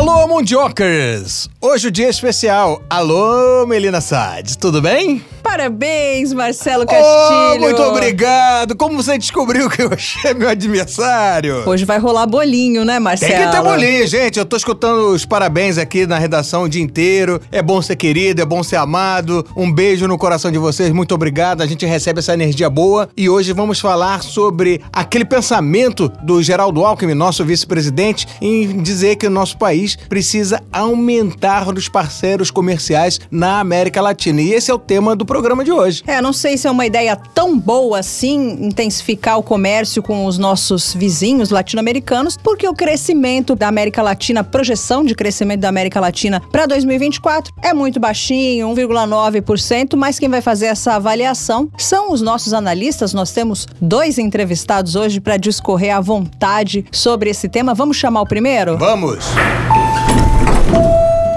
Alô, Mundiocas! Hoje o dia é especial. Alô, Melina Sades, tudo bem? Parabéns, Marcelo Castilho. Oh, muito obrigado. Como você descobriu que hoje é meu adversário? Hoje vai rolar bolinho, né, Marcelo? Tem que ter bolinho, gente. Eu tô escutando os parabéns aqui na redação o dia inteiro. É bom ser querido, é bom ser amado. Um beijo no coração de vocês. Muito obrigado. A gente recebe essa energia boa. E hoje vamos falar sobre aquele pensamento do Geraldo Alckmin, nosso vice-presidente, em dizer que o nosso país precisa aumentar os parceiros comerciais na América Latina. E esse é o tema do programa de hoje. É, não sei se é uma ideia tão boa assim intensificar o comércio com os nossos vizinhos latino-americanos, porque o crescimento da América Latina, a projeção de crescimento da América Latina para 2024 é muito baixinho, 1,9%, mas quem vai fazer essa avaliação são os nossos analistas. Nós temos dois entrevistados hoje para discorrer à vontade sobre esse tema. Vamos chamar o primeiro? Vamos!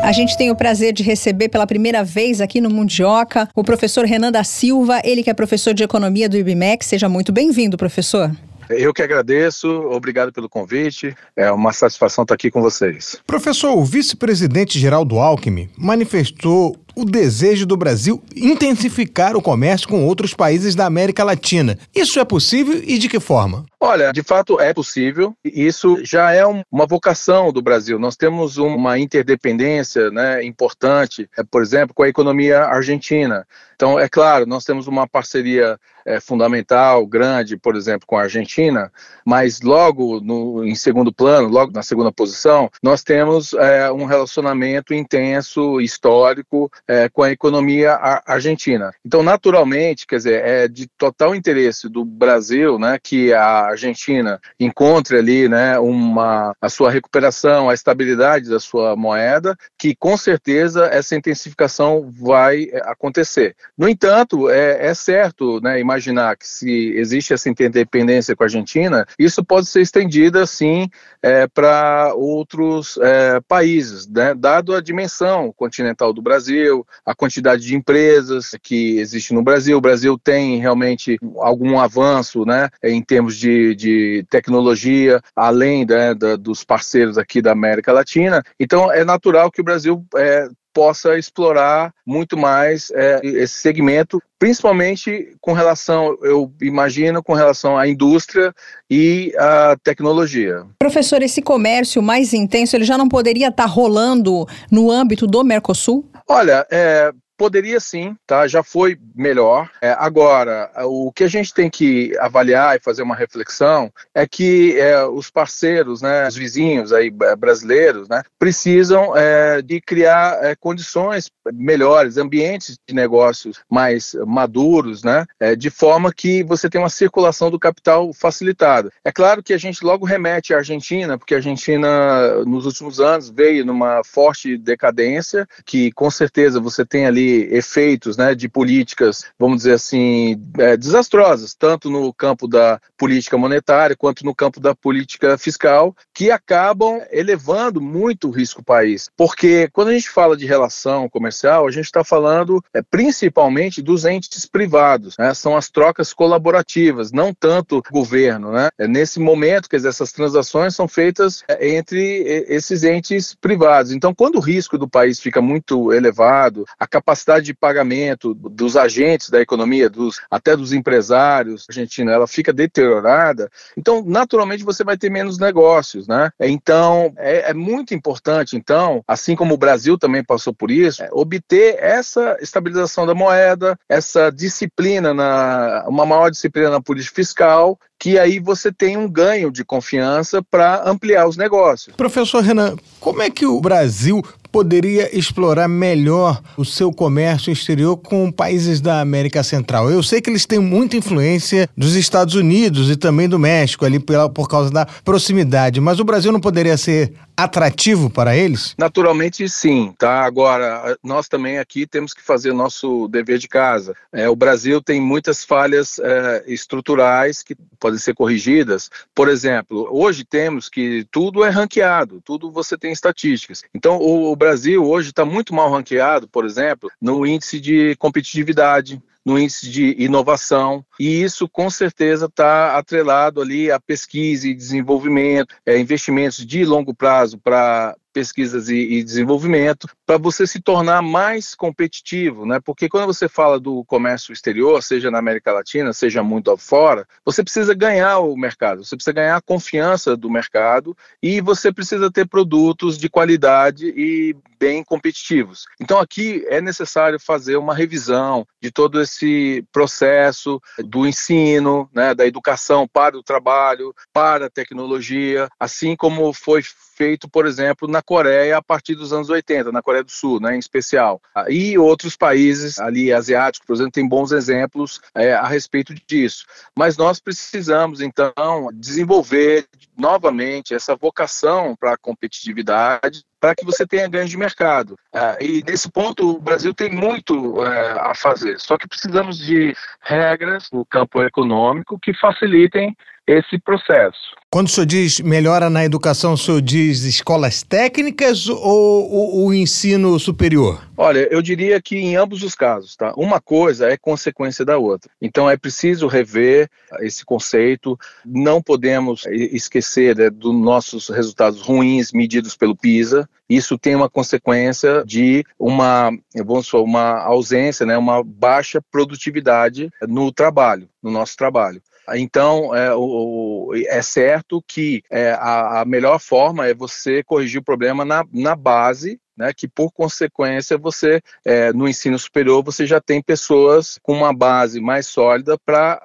A gente tem o prazer de receber pela primeira vez aqui no Mundioca o professor Renan da Silva, ele que é professor de economia do IBMEC. Seja muito bem-vindo, professor. Eu que agradeço, obrigado pelo convite. É uma satisfação estar aqui com vocês. Professor, o vice-presidente Geraldo Alckmin manifestou o desejo do Brasil intensificar o comércio com outros países da América Latina. Isso é possível e de que forma? Olha, de fato é possível. Isso já é uma vocação do Brasil. Nós temos uma interdependência né, importante, é, por exemplo, com a economia argentina. Então, é claro, nós temos uma parceria é, fundamental, grande, por exemplo, com a Argentina, mas logo no, em segundo plano, logo na segunda posição, nós temos é, um relacionamento intenso, histórico, é, com a economia argentina. Então, naturalmente, quer dizer, é de total interesse do Brasil, né, que a Argentina encontre ali, né, uma a sua recuperação, a estabilidade da sua moeda, que com certeza essa intensificação vai é, acontecer. No entanto, é, é certo, né, imaginar que se existe essa interdependência com a Argentina, isso pode ser estendida, sim, é, para outros é, países, né, dado a dimensão continental do Brasil Brasil, a quantidade de empresas que existe no Brasil. O Brasil tem realmente algum avanço né, em termos de, de tecnologia, além né, da, dos parceiros aqui da América Latina. Então, é natural que o Brasil é, possa explorar muito mais é, esse segmento, principalmente com relação, eu imagino, com relação à indústria e à tecnologia. Professor, esse comércio mais intenso, ele já não poderia estar rolando no âmbito do Mercosul? Olha, é, Poderia sim, tá? Já foi melhor. É, agora, o que a gente tem que avaliar e fazer uma reflexão é que é, os parceiros, né, os vizinhos aí brasileiros, né, precisam é, de criar é, condições melhores, ambientes de negócios mais maduros, né, é, de forma que você tenha uma circulação do capital facilitada. É claro que a gente logo remete à Argentina, porque a Argentina nos últimos anos veio numa forte decadência, que com certeza você tem ali efeitos né, de políticas, vamos dizer assim, é, desastrosas, tanto no campo da política monetária quanto no campo da política fiscal, que acabam elevando muito o risco país. Porque quando a gente fala de relação comercial, a gente está falando é, principalmente dos entes privados, né, são as trocas colaborativas, não tanto governo. Né? É, nesse momento, quer dizer, essas transações são feitas é, entre esses entes privados. Então, quando o risco do país fica muito elevado, a capacidade capacidade de pagamento dos agentes da economia, dos, até dos empresários argentinos, ela fica deteriorada, então naturalmente você vai ter menos negócios, né? Então é, é muito importante, então, assim como o Brasil também passou por isso, é, obter essa estabilização da moeda, essa disciplina na uma maior disciplina na política fiscal que aí você tem um ganho de confiança para ampliar os negócios. Professor Renan, como é que o Brasil poderia explorar melhor o seu comércio exterior com países da América Central? Eu sei que eles têm muita influência dos Estados Unidos e também do México, ali pela, por causa da proximidade, mas o Brasil não poderia ser atrativo para eles? Naturalmente sim, tá? Agora, nós também aqui temos que fazer o nosso dever de casa. É, o Brasil tem muitas falhas é, estruturais que podem ser corrigidas. Por exemplo, hoje temos que tudo é ranqueado, tudo você tem estatísticas. Então, o, o Brasil hoje está muito mal ranqueado, por exemplo, no índice de competitividade no índice de inovação, e isso com certeza está atrelado ali a pesquisa e desenvolvimento, é, investimentos de longo prazo para pesquisas e, e desenvolvimento, para você se tornar mais competitivo, né? Porque quando você fala do comércio exterior, seja na América Latina, seja muito fora, você precisa ganhar o mercado, você precisa ganhar a confiança do mercado e você precisa ter produtos de qualidade e bem competitivos. Então aqui é necessário fazer uma revisão de todo esse processo do ensino, né, da educação para o trabalho, para a tecnologia, assim como foi feito, por exemplo, na Coreia a partir dos anos 80, na Coreia do Sul, né, em especial. E outros países ali asiáticos, por exemplo, têm bons exemplos é, a respeito disso. Mas nós precisamos, então, desenvolver novamente essa vocação para a competitividade para que você tenha ganho de mercado. Uh, e nesse ponto o Brasil tem muito uh, a fazer, só que precisamos de regras no campo econômico que facilitem esse processo. Quando o senhor diz melhora na educação, o senhor diz escolas técnicas ou o, ensino superior? Olha, eu diria que em ambos os casos, tá? Uma coisa é consequência da outra. Então é preciso rever esse conceito. Não podemos esquecer né, dos nossos resultados ruins medidos pelo PISA. Isso tem uma consequência de uma, vamos falar, uma ausência, né, uma baixa produtividade no trabalho, no nosso trabalho. Então, é, o, é certo que é, a, a, melhor forma é você corrigir o problema na, na base, né, que por consequência você, é, no ensino superior, você já tem pessoas com uma base mais sólida para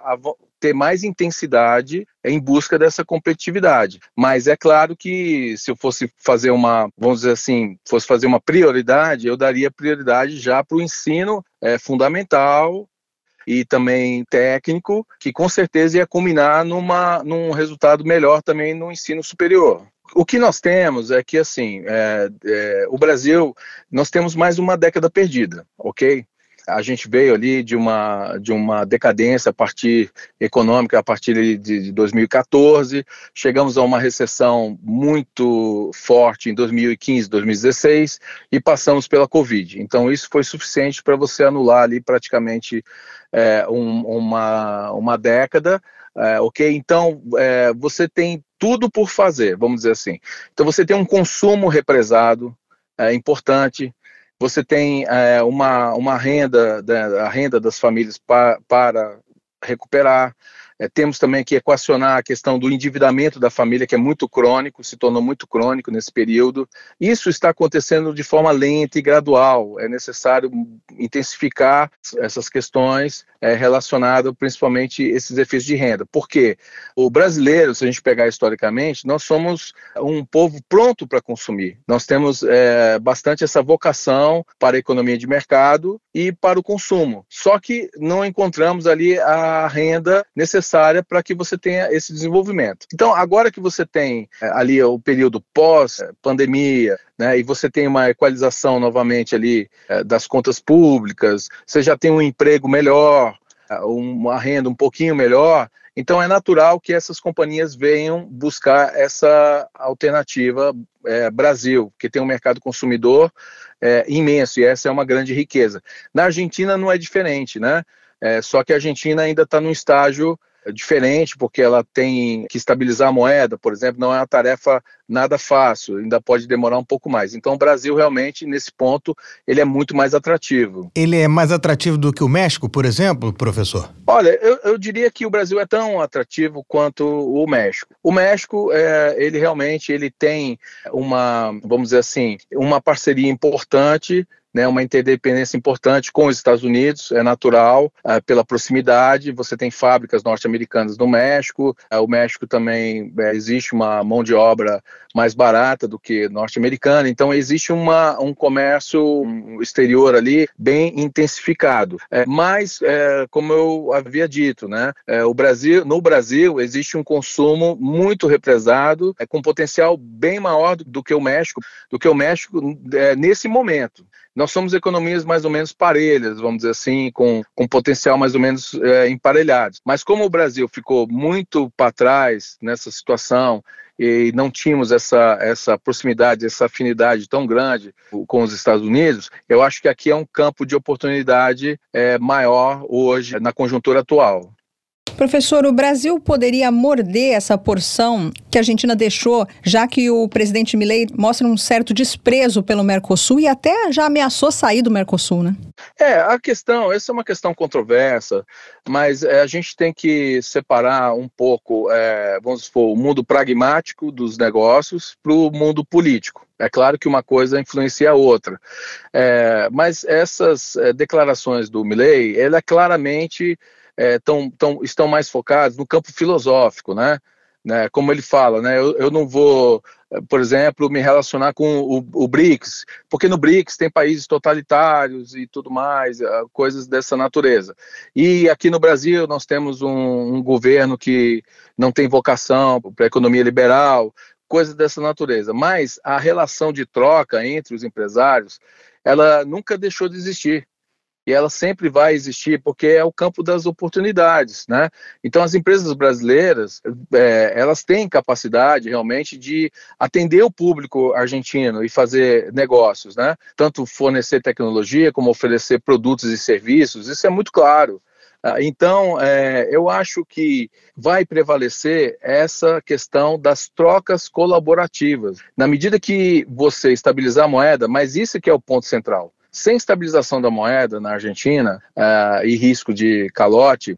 ter mais intensidade em busca dessa competitividade. Mas é claro que se eu fosse fazer uma, vamos dizer assim, fosse fazer uma prioridade, eu daria prioridade já para o ensino é, fundamental, e também técnico, que com certeza ia culminar numa, num resultado melhor também no ensino superior. O que nós temos é que, assim, é, é, o Brasil, nós temos mais uma década perdida, ok? A gente veio ali de uma, de uma decadência a partir econômica a partir de 2014, chegamos a uma recessão muito forte em 2015, 2016 e passamos pela Covid. Então isso foi suficiente para você anular ali praticamente é, um, uma, uma década, é, ok? Então é, você tem tudo por fazer, vamos dizer assim. Então você tem um consumo represado, é importante, você tem é, uma, uma renda, né, a renda das famílias pa, para recuperar, é, temos também que equacionar a questão do endividamento da família, que é muito crônico, se tornou muito crônico nesse período. Isso está acontecendo de forma lenta e gradual. É necessário intensificar essas questões é, relacionadas principalmente esses efeitos de renda. Porque o brasileiro, se a gente pegar historicamente, nós somos um povo pronto para consumir. Nós temos é, bastante essa vocação para a economia de mercado e para o consumo. Só que não encontramos ali a renda necessária necessária para que você tenha esse desenvolvimento. Então, agora que você tem é, ali o período pós-pandemia, né, e você tem uma equalização novamente ali é, das contas públicas, você já tem um emprego melhor, é, uma renda um pouquinho melhor, então é natural que essas companhias venham buscar essa alternativa é, Brasil, que tem um mercado consumidor é, imenso e essa é uma grande riqueza. Na Argentina não é diferente, né? É, só que a Argentina ainda está num estágio é diferente, porque ela tem que estabilizar a moeda, por exemplo, não é uma tarefa nada fácil, ainda pode demorar um pouco mais. Então, o Brasil realmente, nesse ponto, ele é muito mais atrativo. Ele é mais atrativo do que o México, por exemplo, professor? Olha, eu, eu diria que o Brasil é tão atrativo quanto o México. O México, é, ele realmente ele tem uma, vamos dizer assim, uma parceria importante né, uma interdependência importante com os Estados Unidos, é natural, é, pela proximidade. Você tem fábricas norte-americanas no México, é, o México também é, existe uma mão de obra mais barata do que norte-americana, então existe uma, um comércio exterior ali bem intensificado. É, mas, é, como eu havia dito, né, é, o Brasil, no Brasil existe um consumo muito represado, com potencial bem maior do, do que o México, do que o México nesse momento nós somos economias mais ou menos parelhas, vamos dizer assim, com, com potencial mais ou menos é, emparelhados. Mas como o Brasil ficou muito para trás nessa situação e não tínhamos essa, essa proximidade, essa afinidade tão grande com os Estados Unidos, eu acho que aqui é um campo de oportunidade é, maior hoje na conjuntura atual. Professor, o Brasil poderia morder essa porção que a Argentina deixou, já que o presidente Milei mostra um certo desprezo pelo Mercosul e até já ameaçou sair do Mercosul, né? É, a questão, essa é uma questão controversa, mas é, a gente tem que separar um pouco, é, vamos supor, o mundo pragmático dos negócios para o mundo político. É claro que uma coisa influencia a outra, é, mas essas é, declarações do Milley, ele é claramente é, tão, tão, estão mais focados no campo filosófico, né? né? Como ele fala, né? Eu, eu não vou, por exemplo, me relacionar com o, o, BRICS, porque no BRICS tem países totalitários e tudo mais, é, coisas dessa natureza. E aqui no Brasil nós temos um, um governo que não tem vocação para a economia liberal, coisas dessa natureza. Mas a relação de troca entre os empresários, ela nunca deixou de existir e ela sempre vai existir porque é o campo das oportunidades, né? Então as empresas brasileiras é, elas têm capacidade realmente de atender o público argentino e fazer negócios, né? Tanto fornecer tecnologia como oferecer produtos e serviços, isso é muito claro. Ah, então, é, eu acho que vai prevalecer essa questão das trocas colaborativas. Na medida que você estabilizar a moeda, mas isso que é o ponto central. Sem estabilização da moeda na Argentina uh, e risco de calote,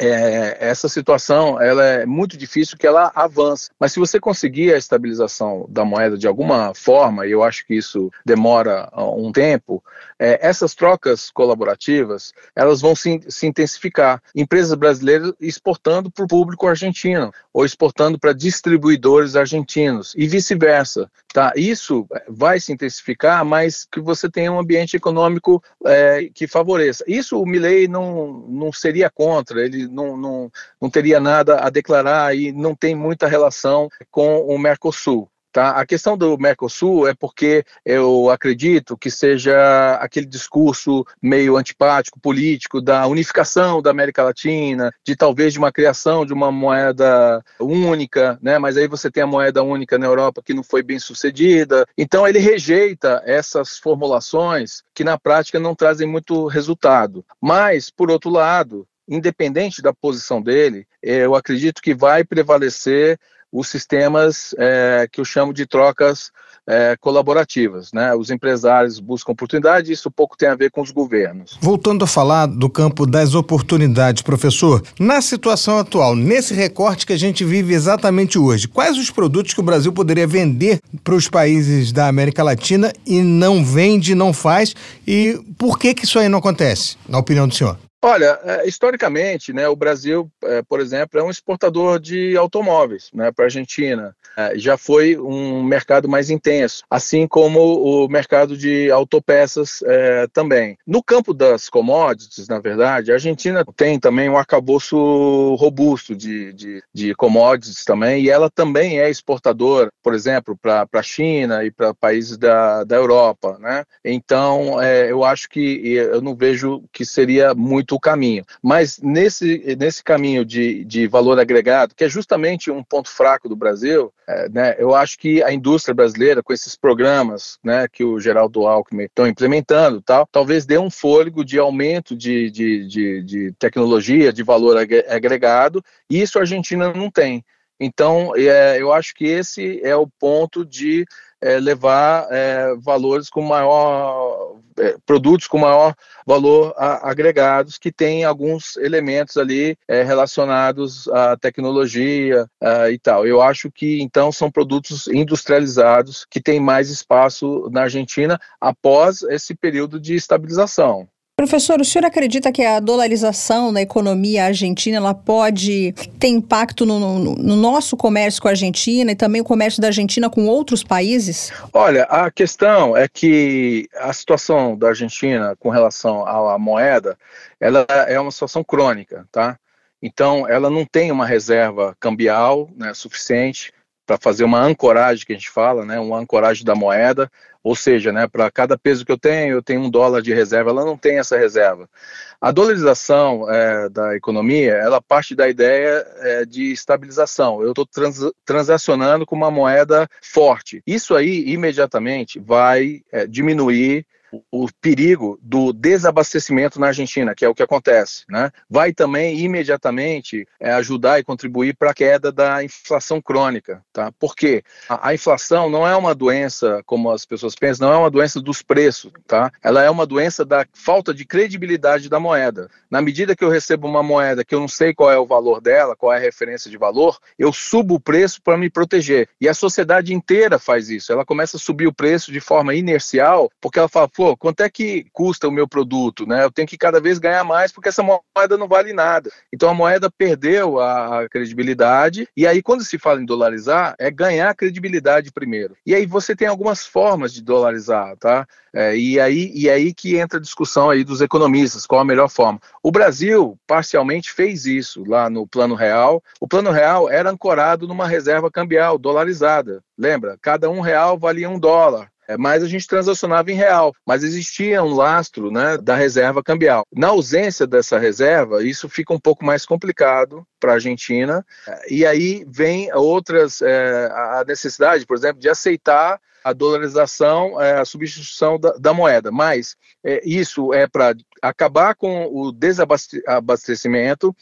é, essa situação ela é muito difícil que ela avance. Mas se você conseguir a estabilização da moeda de alguma forma, e eu acho que isso demora um tempo, é, essas trocas colaborativas elas vão se, se intensificar. Empresas brasileiras exportando para o público argentino ou exportando para distribuidores argentinos e vice-versa. Tá? Isso vai se intensificar, mas que você tenha um ambiente econômico é, que favoreça. Isso o Milley não, não seria contra, ele não, não, não teria nada a declarar e não tem muita relação com o Mercosul. Tá? A questão do Mercosul é porque eu acredito que seja aquele discurso meio antipático, político, da unificação da América Latina, de talvez de uma criação de uma moeda única, né? mas aí você tem a moeda única na Europa que não foi bem sucedida. Então ele rejeita essas formulações que na prática não trazem muito resultado. Mas, por outro lado, independente da posição dele, eu acredito que vai prevalecer os sistemas é, que eu chamo de trocas é, colaborativas. Né? Os empresários buscam oportunidade, isso pouco tem a ver com os governos. Voltando a falar do campo das oportunidades, professor, na situação atual, nesse recorte que a gente vive exatamente hoje, quais os produtos que o Brasil poderia vender para os países da América Latina e não vende, não faz, e por que, que isso aí não acontece, na opinião do senhor? Olha, é, historicamente, né, o Brasil, é, por exemplo, é um exportador de automóveis né, para a Argentina. É, já foi um mercado mais intenso, assim como o mercado de autopeças é, também. No campo das commodities, na verdade, a Argentina tem também um arcabouço robusto de, de, de commodities também, e ela também é exportadora, por exemplo, para a China e para países da, da Europa. Né? Então, é, eu acho que eu não vejo que seria muito muito o caminho. Mas nesse, nesse caminho de, de valor agregado, que é justamente um ponto fraco do Brasil, é, né, eu acho que a indústria brasileira, com esses programas né, que o Geraldo Alckmin estão implementando, tal, talvez dê um fôlego de aumento de, de, de, de tecnologia, de valor agregado, e isso a Argentina não tem. Então, é, eu acho que esse é o ponto de é, levar é, valores com maior é, produtos com maior valor a, agregados que têm alguns elementos ali é, relacionados à tecnologia e tal. Eu acho que então são produtos industrializados que têm mais espaço na Argentina após esse período de estabilização. Professor, o senhor acredita que a dolarização na economia argentina ela pode ter impacto no, no, no, nosso comércio com a Argentina e também o comércio da Argentina com outros países? Olha, a questão é que a situação da Argentina com relação à moeda, ela é uma situação crônica, tá? Então, ela não tem uma reserva cambial né, suficiente para fazer uma ancoragem que a gente fala, né, uma ancoragem da moeda, ou seja, né, para cada peso que eu tenho, eu tenho um dólar de reserva, ela não tem essa reserva. A dolarização é, da economia, ela parte da ideia é, de estabilização. Eu estou trans, transacionando com uma moeda forte. Isso aí, imediatamente, vai é, diminuir o perigo do desabastecimento na Argentina, que é o que acontece, né? Vai também imediatamente é, ajudar e contribuir para a queda da inflação crônica, tá? Porque a, a, inflação não é uma doença, como as pessoas pensam, não é uma doença dos preços, tá? Ela é uma doença da falta de credibilidade da moeda. Na medida que eu recebo uma moeda que eu não sei qual é o valor dela, qual é a referência de valor, eu subo o preço para me proteger. E a sociedade inteira faz isso. Ela começa a subir o preço de forma inercial, porque ela fala, pô, quanto é que custa o meu produto, né? Eu tenho que cada vez ganhar mais porque essa moeda não vale nada. Então a moeda perdeu a credibilidade e aí quando se fala em dolarizar é ganhar credibilidade primeiro. E aí você tem algumas formas de dolarizar, tá? É, e aí e aí que entra a discussão aí dos economistas, qual a melhor forma. O Brasil parcialmente fez isso lá no Plano Real. O Plano Real era ancorado numa reserva cambial dolarizada. Lembra? Cada um real valia um dólar. É, mas a gente transacionava em real, mas existia um lastro né, da reserva cambial. Na ausência dessa reserva, isso fica um pouco mais complicado para a Argentina, e aí vem outras, é, a necessidade, por exemplo, de aceitar a dolarização, é, a substituição da, da moeda. Mas é, isso é para acabar com o desabastecimento,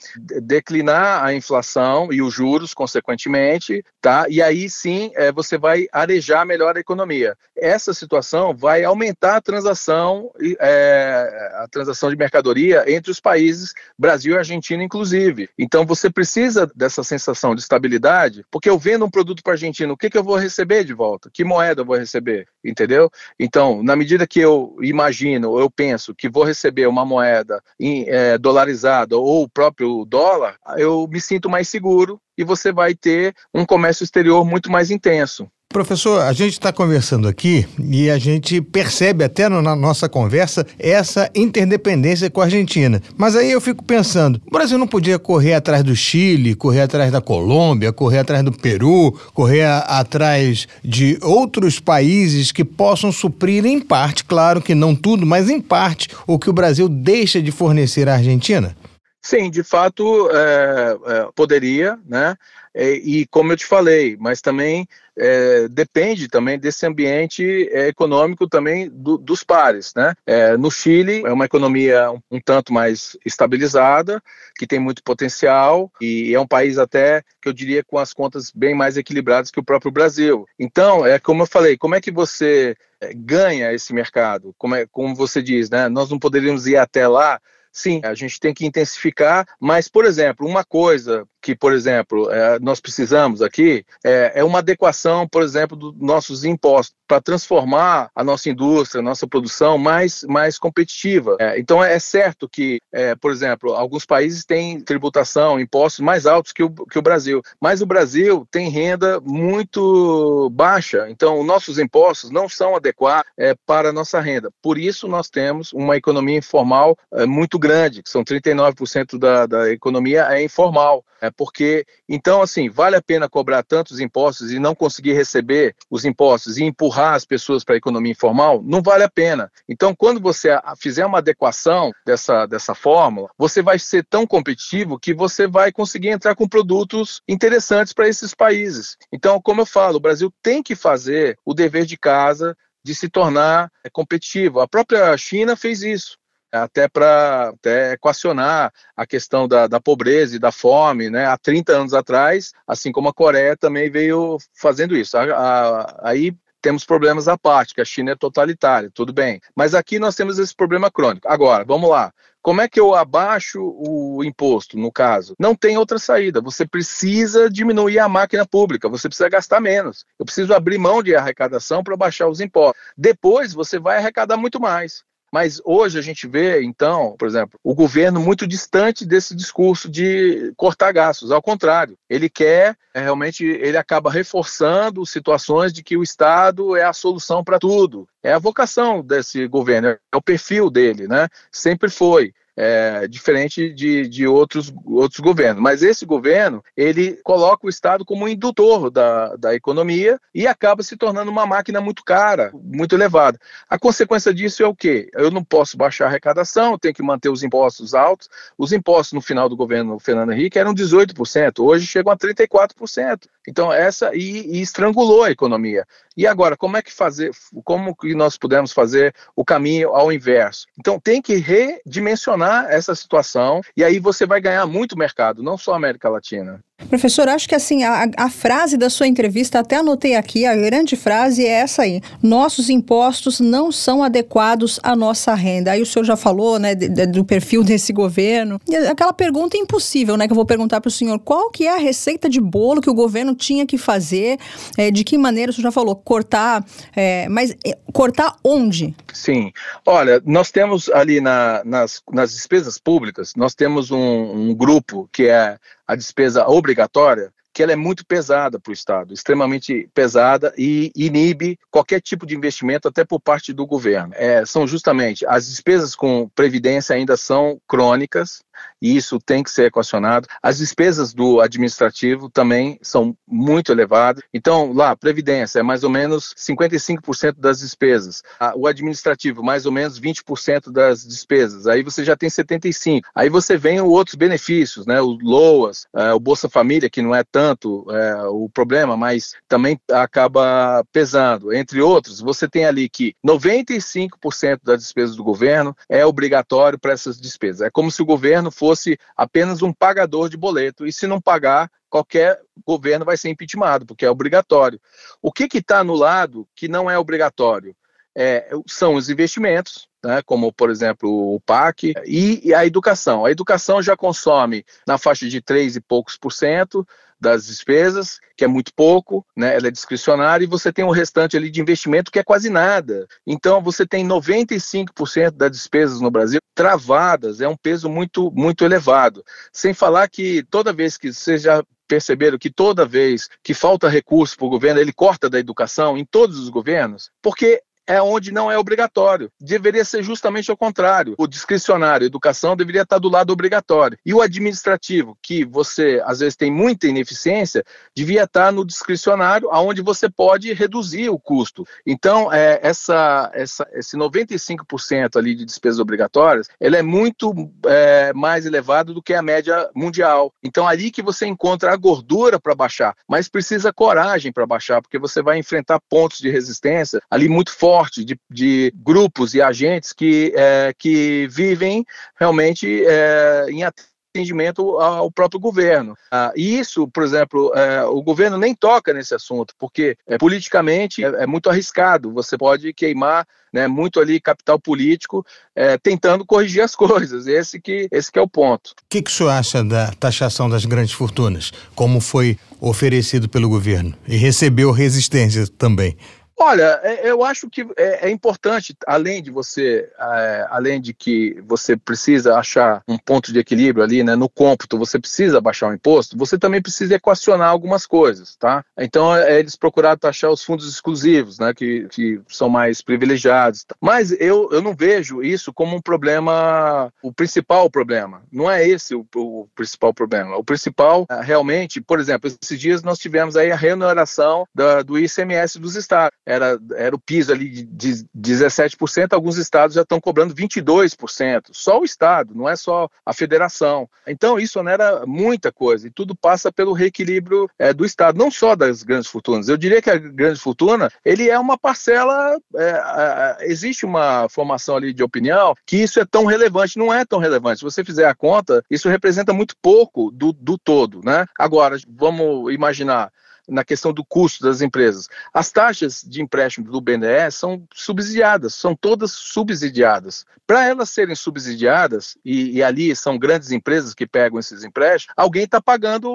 declinar a inflação e os juros, consequentemente, tá? E aí sim é, você vai arejar melhor a economia. Essa situação vai aumentar a transação, é, a transação de mercadoria entre os países, Brasil e Argentina, inclusive. Então você precisa dessa sensação de estabilidade, porque eu vendo um produto para a Argentina, o que, que eu vou receber de volta? Que moeda eu vou receber? Entendeu? Então, na medida que eu imagino, eu penso que vou receber uma moeda em, é, dolarizada ou o próprio dólar, eu me sinto mais seguro e você vai ter um comércio exterior muito mais intenso. Professor, a gente está conversando aqui e a gente percebe até na nossa conversa essa interdependência com a Argentina. Mas aí eu fico pensando, o Brasil não podia correr atrás do Chile, correr atrás da Colômbia, correr atrás do Peru, correr a, atrás de outros países que possam suprir em parte, claro que não tudo, mas em parte, o que o Brasil deixa de fornecer à Argentina? Sim, de fato é, é, poderia, né? É, e como eu te falei, mas também é, depende também desse ambiente é, econômico também do, dos pares, né? É, no Chile é uma economia um, um, tanto mais estabilizada, que tem muito potencial e é um país até que eu diria com as contas bem mais equilibradas que o próprio Brasil. Então, é como eu falei, como é que você é, ganha esse mercado? Como, é, como você diz, né? Nós não poderíamos ir até lá Sim, a gente tem que intensificar, mas, por exemplo, uma coisa que, por exemplo, é, nós precisamos aqui é, é, uma adequação, por exemplo, dos nossos impostos para transformar a nossa indústria, a nossa produção mais, mais competitiva. É, então, é, certo que, é, por exemplo, alguns países têm tributação, impostos mais altos que o, que o Brasil, mas o Brasil tem renda muito baixa, então, nossos impostos não são adequados é, para a nossa renda. Por isso, nós temos uma economia informal é, muito grande, que são 39% da, da economia é informal. É porque, então, assim, vale a pena cobrar tantos impostos e não conseguir receber os impostos e empurrar as pessoas para a economia informal? Não vale a pena. Então, quando você fizer uma adequação dessa, dessa fórmula, você vai ser tão competitivo que você vai conseguir entrar com produtos interessantes para esses países. Então, como eu falo, o Brasil tem que fazer o dever de casa de se tornar competitivo. A própria China fez isso até para até equacionar a questão da, da, pobreza e da fome, né? Há 30 anos atrás, assim como a Coreia também veio fazendo isso. A, a, aí temos problemas à parte, que a China é totalitária, tudo bem. Mas aqui nós temos esse problema crônico. Agora, vamos lá. Como é que eu abaixo o imposto, no caso? Não tem outra saída. Você precisa diminuir a máquina pública, você precisa gastar menos. Eu preciso abrir mão de arrecadação para baixar os impostos. Depois você vai arrecadar muito mais. Mas hoje a gente vê, então, por exemplo, o governo muito distante desse discurso de cortar gastos. Ao contrário, ele quer, é, realmente, ele acaba reforçando situações de que o Estado é a solução para tudo. É a vocação desse governo, é o perfil dele, né? Sempre foi. É, diferente de, de outros, outros governos. Mas esse governo, ele coloca o Estado como um indutor da, da economia e acaba se tornando uma máquina muito cara, muito elevada. A consequência disso é o quê? Eu não posso baixar a arrecadação, eu tenho que manter os impostos altos. Os impostos no final do governo Fernando Henrique eram 18%, hoje chegam a 34%. Então, essa e, e estrangulou a economia. E agora, como é que fazer, como que nós podemos fazer o caminho ao inverso? Então, tem que redimensionar essa situação e aí você vai ganhar muito mercado, não só a América Latina. Professor, acho que assim, a, a, frase da sua entrevista, até anotei aqui, a grande frase é essa aí: nossos impostos não são adequados à nossa renda. Aí o senhor já falou, né, de, de, do perfil desse governo. E aquela pergunta impossível, né, que eu vou perguntar para o senhor: qual que é a receita de bolo que o governo tinha que fazer? É, de que maneira, o senhor já falou, cortar, é, mas é, cortar onde? Sim. Olha, nós temos ali na, nas, nas despesas públicas, nós temos um, um grupo que é a despesa obrigatória, que ela é muito pesada para o Estado, extremamente pesada e inibe qualquer tipo de investimento até por parte do governo. É, são justamente as despesas com previdência ainda são crônicas, e isso tem que ser equacionado. As despesas do administrativo também são muito elevadas. Então, lá, Previdência é mais ou menos 55% das despesas. O administrativo, mais ou menos 20% das despesas. Aí você já tem 75%. Aí você vem outros benefícios, né? O LOAS, é, o Bolsa Família, que não é tanto é, o problema, mas também acaba pesando. Entre outros, você tem ali que 95% das despesas do governo é obrigatório para essas despesas. É como se o governo governo fosse apenas um pagador de boleto, e se não pagar, qualquer governo vai ser impeachmentado, porque é obrigatório. O que está anulado que não é obrigatório? É, são os investimentos, né, como por exemplo o PAC, e, e, a educação. A educação já consome na faixa de 3 e poucos por cento das despesas, que é muito pouco, né, ela é discricionária, e você tem o restante ali de investimento, que é quase nada. Então você tem 95% das despesas no Brasil travadas, é um peso muito, muito elevado. Sem falar que toda vez que você já perceberam que toda vez que falta recurso para o governo, ele corta da educação em todos os governos, porque é onde não é obrigatório. Deveria ser justamente ao contrário. O discricionário, educação, deveria estar do lado obrigatório. E o administrativo, que você às vezes tem muita ineficiência, devia estar no discricionário, aonde você pode reduzir o custo. Então, é, essa, essa, esse 95% ali de despesas obrigatórias, ele é muito é, mais elevado do que a média mundial. Então, ali que você encontra a gordura para baixar, mas precisa coragem para baixar, porque você vai enfrentar pontos de resistência ali muito fortes de, de grupos e agentes que, é, que vivem realmente é, em atendimento ao próprio governo. Ah, e isso, por exemplo, é, o governo nem toca nesse assunto, porque é, politicamente é, é, muito arriscado. Você pode queimar né, muito ali capital político é, tentando corrigir as coisas. Esse que, esse que é o ponto. O que, que o senhor acha da taxação das grandes fortunas? Como foi oferecido pelo governo? E recebeu resistência também. Olha, é, eu acho que é, é importante, além de você, é, além de que você precisa achar um ponto de equilíbrio ali, né, no cômputo, você precisa baixar o imposto, você também precisa equacionar algumas coisas, tá? Então, é, eles procuraram taxar os fundos exclusivos, né, que, que são mais privilegiados. Tá? Mas eu, eu não vejo isso como um problema, o principal problema. Não é esse o, o principal problema. O principal, é, realmente, por exemplo, esses dias nós tivemos aí a remuneração da, do ICMS dos estados era, era o piso ali de 17%, alguns estados já estão cobrando 22%. Só o estado, não é só a federação. Então isso não era muita coisa e tudo passa pelo reequilíbrio é, do estado, não só das grandes fortunas. Eu diria que a grande fortuna ele é uma parcela. É, existe uma formação ali de opinião que isso é tão relevante, não é tão relevante. Se você fizer a conta, isso representa muito pouco do, do todo, né? Agora vamos imaginar na questão do custo das empresas. As taxas de empréstimo do BNDES são subsidiadas, são todas subsidiadas. Para elas serem subsidiadas, e, e, ali são grandes empresas que pegam esses empréstimos, alguém está pagando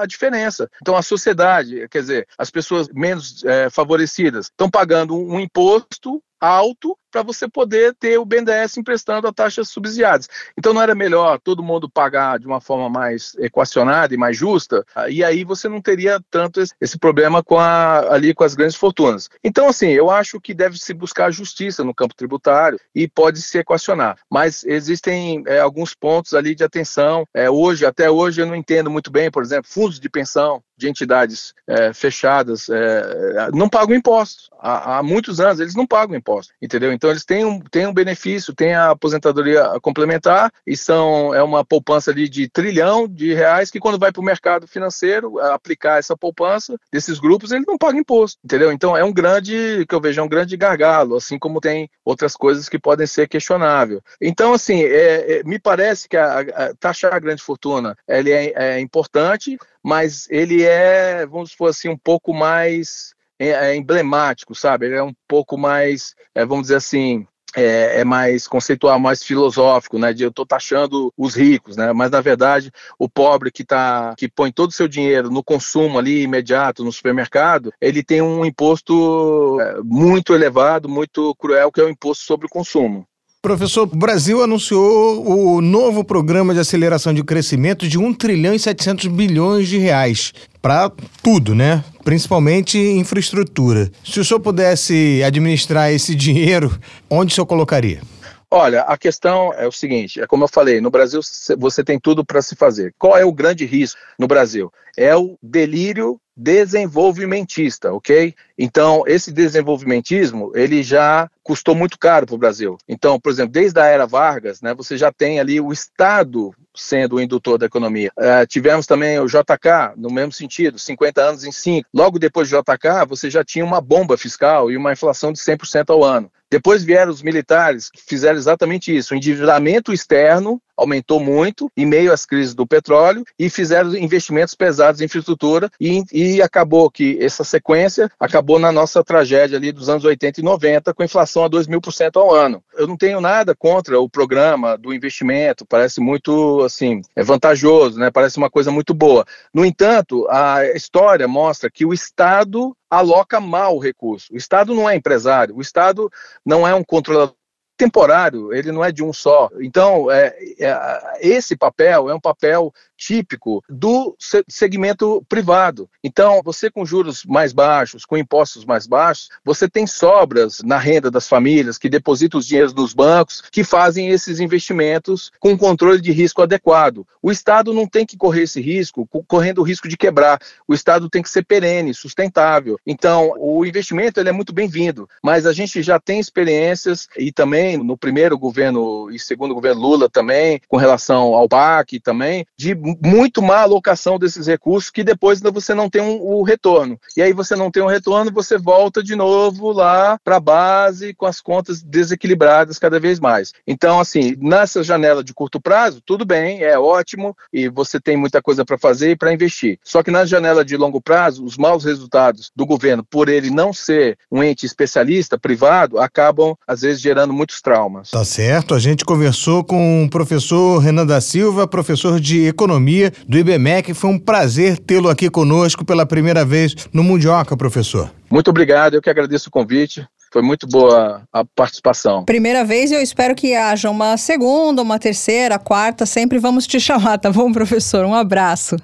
a diferença. Então a sociedade, quer dizer, as pessoas menos é, favorecidas estão pagando um imposto alto para você poder ter o BNDES emprestando a taxas subsidiadas. Então não era melhor todo mundo pagar de uma forma mais equacionada e mais justa, e aí você não teria tanto esse problema com a, ali com as grandes fortunas. Então, assim, eu acho que deve se buscar justiça no campo tributário e pode se equacionar. Mas existem é, alguns pontos ali de atenção. É, hoje, até hoje, eu não entendo muito bem, por exemplo, fundos de pensão de entidades é, fechadas é, não pagam impostos. Há, há, muitos anos eles não pagam impostos, entendeu? Então eles têm um, têm um benefício, têm a aposentadoria complementar e são é uma poupança ali de trilhão de reais que quando vai para o mercado financeiro aplicar essa poupança desses grupos eles não pagam imposto, entendeu? Então é um grande que eu vejo é um grande gargalo, assim como tem outras coisas que podem ser questionáveis. Então assim é, é, me parece que a, a, taxar a grande fortuna ele é, é importante, mas ele é, vamos supor assim, um pouco mais é, é emblemático, sabe? Ele é um pouco mais, é, vamos dizer assim, é, é, mais conceitual, mais filosófico, né? De eu estou taxando os ricos, né? Mas na verdade o pobre que tá, que põe todo o seu dinheiro no consumo ali imediato no supermercado, ele tem um imposto é, muito elevado, muito cruel, que é o imposto sobre o consumo. Professor, o Brasil anunciou o novo programa de aceleração de crescimento de 1 trilhão e 700 bilhões de reais para tudo, né? Principalmente infraestrutura. Se o senhor pudesse administrar esse dinheiro, onde o senhor colocaria? Olha, a questão é o seguinte: é como eu falei, no Brasil você tem tudo para se fazer. Qual é o grande risco no Brasil? É o delírio desenvolvimentista, ok? Então, esse desenvolvimentismo, ele já custou muito caro para o Brasil. Então, por exemplo, desde a era Vargas, né, você já tem ali o Estado sendo o indutor da economia. Uh, tivemos também o JK, no mesmo sentido, 50 anos em 5. Logo depois do JK, você já tinha uma bomba fiscal e uma inflação de 100% ao ano. Depois vieram os militares que fizeram exatamente isso. O endividamento externo aumentou muito em meio às crises do petróleo e fizeram investimentos pesados em infraestrutura e, e acabou que essa sequência acabou na nossa tragédia ali dos anos 80 e 90 com inflação a 2 mil por cento ao ano. Eu não tenho nada contra o programa do investimento, parece muito assim, é vantajoso, né? Parece uma coisa muito boa. No entanto, a história mostra que o Estado aloca mal o recurso. O Estado não é empresário, o Estado não é um controlador temporário, ele não é de um só. Então, é, é, esse papel é um papel típico do segmento privado. Então, você com juros mais baixos, com impostos mais baixos, você tem sobras na renda das famílias que depositam os dinheiros nos bancos, que fazem esses investimentos com controle de risco adequado. O Estado não tem que correr esse risco, correndo o risco de quebrar. O Estado tem que ser perene, sustentável. Então, o investimento ele é muito bem-vindo, mas a gente já tem experiências e também no primeiro governo e segundo governo Lula também, com relação ao PAC também, de muito má alocação desses recursos que depois você não tem um, o retorno. E aí você não tem um retorno, você volta de novo lá para a base com as contas desequilibradas cada vez mais. Então, assim, nessa janela de curto prazo, tudo bem, é ótimo e você tem muita coisa para fazer e para investir. Só que na janela de longo prazo, os maus resultados do governo, por ele não ser um ente especialista, privado, acabam às vezes gerando muitos traumas. Tá certo. A gente conversou com o professor Renan da Silva, professor de economia do IBMEC. Foi um prazer tê-lo aqui conosco pela primeira vez no Mundioca, professor. Muito obrigado, eu que agradeço o convite. Foi muito boa a participação. Primeira vez e eu espero que haja uma segunda, uma terceira, quarta. Sempre vamos te chamar, tá bom, professor? Um abraço.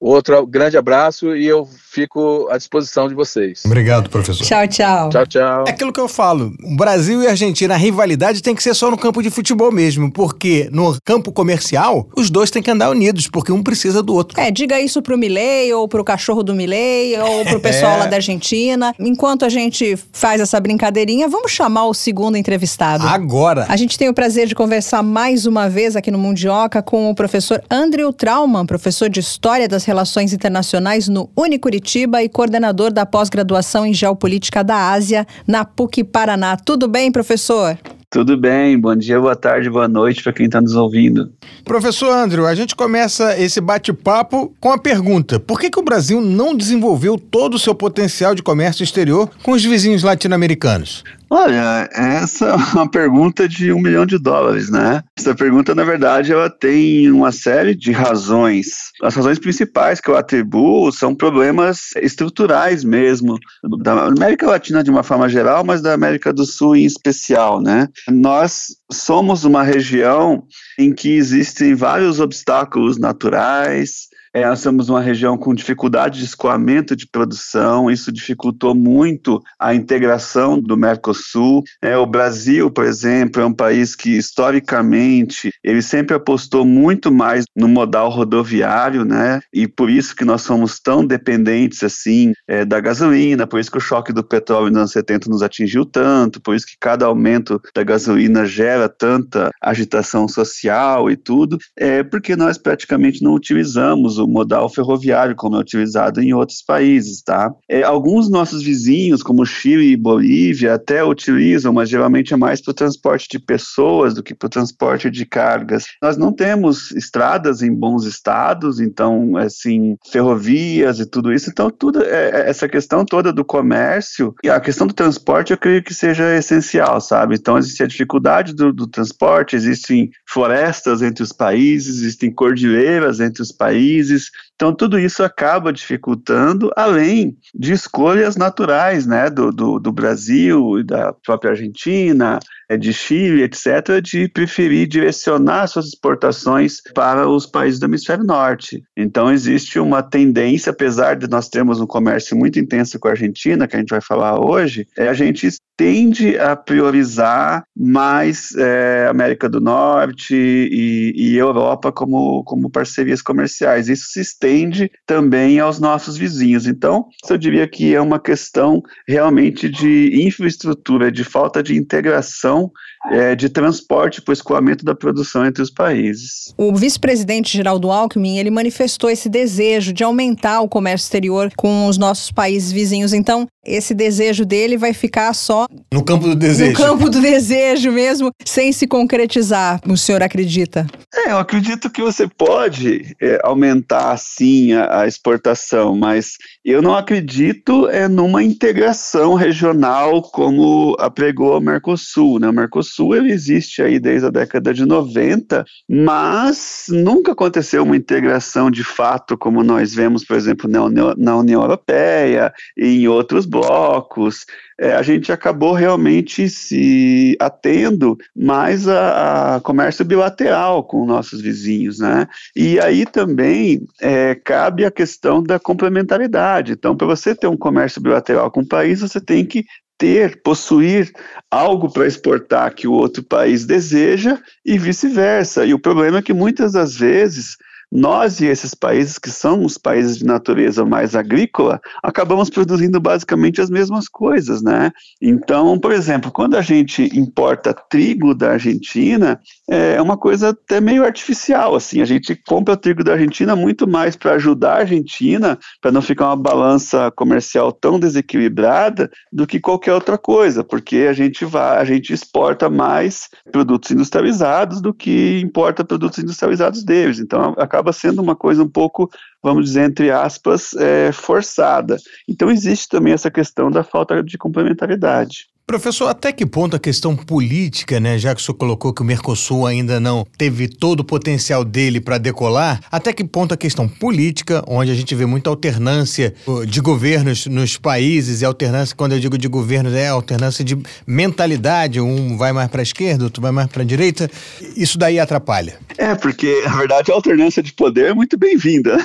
Outro grande abraço e eu fico à disposição de vocês. Obrigado, professor. Tchau, tchau. Tchau, tchau. É aquilo que eu falo. Brasil e Argentina, a rivalidade tem que ser só no campo de futebol mesmo, porque no campo comercial, os dois têm que andar unidos, porque um precisa do outro. É, diga isso pro Milei, ou pro cachorro do Milei, ou pro pessoal é. lá da Argentina. Enquanto a gente faz essa brincadeirinha, vamos chamar o segundo entrevistado. Agora! A gente tem o prazer de conversar mais uma vez aqui no Mundioca com o professor Andrew Trauman, professor de História das Relações Internacionais no Unicuritiba Curitiba e coordenador da pós-graduação em Geopolítica da Ásia na PUC Paraná. Tudo bem, professor? Tudo bem, bom dia, boa tarde, boa noite para quem está nos ouvindo. Professor Andrew, a gente começa esse bate-papo com a pergunta: por que, que o Brasil não desenvolveu todo o seu potencial de comércio exterior com os vizinhos latino-americanos? Olha, essa é uma pergunta de um milhão de dólares, né? Essa pergunta, na verdade, ela tem uma série de razões. As razões principais que eu atribuo são problemas estruturais mesmo, da América Latina de uma forma geral, mas da América do Sul em especial, né? Nós somos uma região em que existem vários obstáculos naturais, é, nós somos uma região com dificuldade de escoamento de produção, isso dificultou muito a integração do Mercosul. É, o Brasil, por exemplo, é um país que historicamente ele sempre apostou muito mais no modal rodoviário, né? E por isso que nós somos tão dependentes assim é, da gasolina, por isso que o choque do petróleo nos anos 70 nos atingiu tanto, por isso que cada aumento da gasolina gera tanta agitação social e tudo, é porque nós praticamente não utilizamos o modal ferroviário, como é utilizado em outros países, tá? É, alguns nossos vizinhos, como Chile e Bolívia, até utilizam, mas geralmente é mais para o transporte de pessoas do que para o transporte de cargas. Nós não temos estradas em bons estados, então, assim, ferrovias e tudo isso, então, tudo é, é, essa questão toda do comércio e a questão do transporte, eu creio que seja essencial, sabe? Então, existe a dificuldade do, do transporte, existem florestas entre os países, existem cordilheiras entre os países, países. Então, tudo isso acaba dificultando, além de escolhas naturais né, do, do, do Brasil e da própria Argentina, de Chile, etc., de preferir direcionar suas exportações para os países do hemisfério norte. Então, existe uma tendência, apesar de nós termos um comércio muito intenso com a Argentina, que a gente vai falar hoje, é, a gente tende a priorizar mais é, América do Norte e, e, Europa como, como parcerias comerciais. Isso se estende também aos nossos vizinhos. Então, eu diria que é uma questão realmente de infraestrutura, de falta de integração long é, de transporte para o escoamento da produção entre os países. O vice-presidente Geraldo Alckmin, ele manifestou esse desejo de aumentar o comércio exterior com os nossos países vizinhos. Então, esse desejo dele vai ficar só no campo do desejo. No campo do desejo mesmo, sem se concretizar, o senhor acredita? É, eu acredito que você pode é, aumentar sim a, a, exportação, mas eu não acredito é, numa integração regional como apregou o Mercosul. Né? O Mercosul ele existe aí desde a década de 90, mas nunca aconteceu uma integração de fato como nós vemos, por exemplo, na, na União Europeia e em outros blocos é, a gente acabou realmente se atendo mais a, a, comércio bilateral com nossos vizinhos, né? E aí também é, cabe a questão da complementaridade. Então, para você ter um comércio bilateral com o país, você tem que ter, possuir algo para exportar que o outro país deseja e vice-versa. E o problema é que muitas das vezes nós e esses países que são os países de natureza mais agrícola, acabamos produzindo basicamente as mesmas coisas, né? Então, por exemplo, quando a gente importa trigo da Argentina, é uma coisa até meio artificial, assim, a gente compra trigo da Argentina muito mais para ajudar a Argentina, para não ficar uma balança comercial tão desequilibrada do que qualquer outra coisa, porque a gente vai, a gente exporta mais produtos industrializados do que importa produtos industrializados deles. Então, acaba acaba sendo uma coisa um pouco, vamos dizer, entre aspas, é, forçada. Então existe também essa questão da falta de complementaridade. Professor, até que ponto a questão política, né, já que o senhor colocou que o Mercosul ainda não teve todo o potencial dele para decolar, até que ponto a questão política, onde a gente vê muita alternância de governos nos países, e alternância, quando eu digo de governos, é alternância de mentalidade, um vai mais para a esquerda, outro vai mais para a direita, isso daí atrapalha. É, porque, na verdade, a alternância de poder é muito bem-vinda.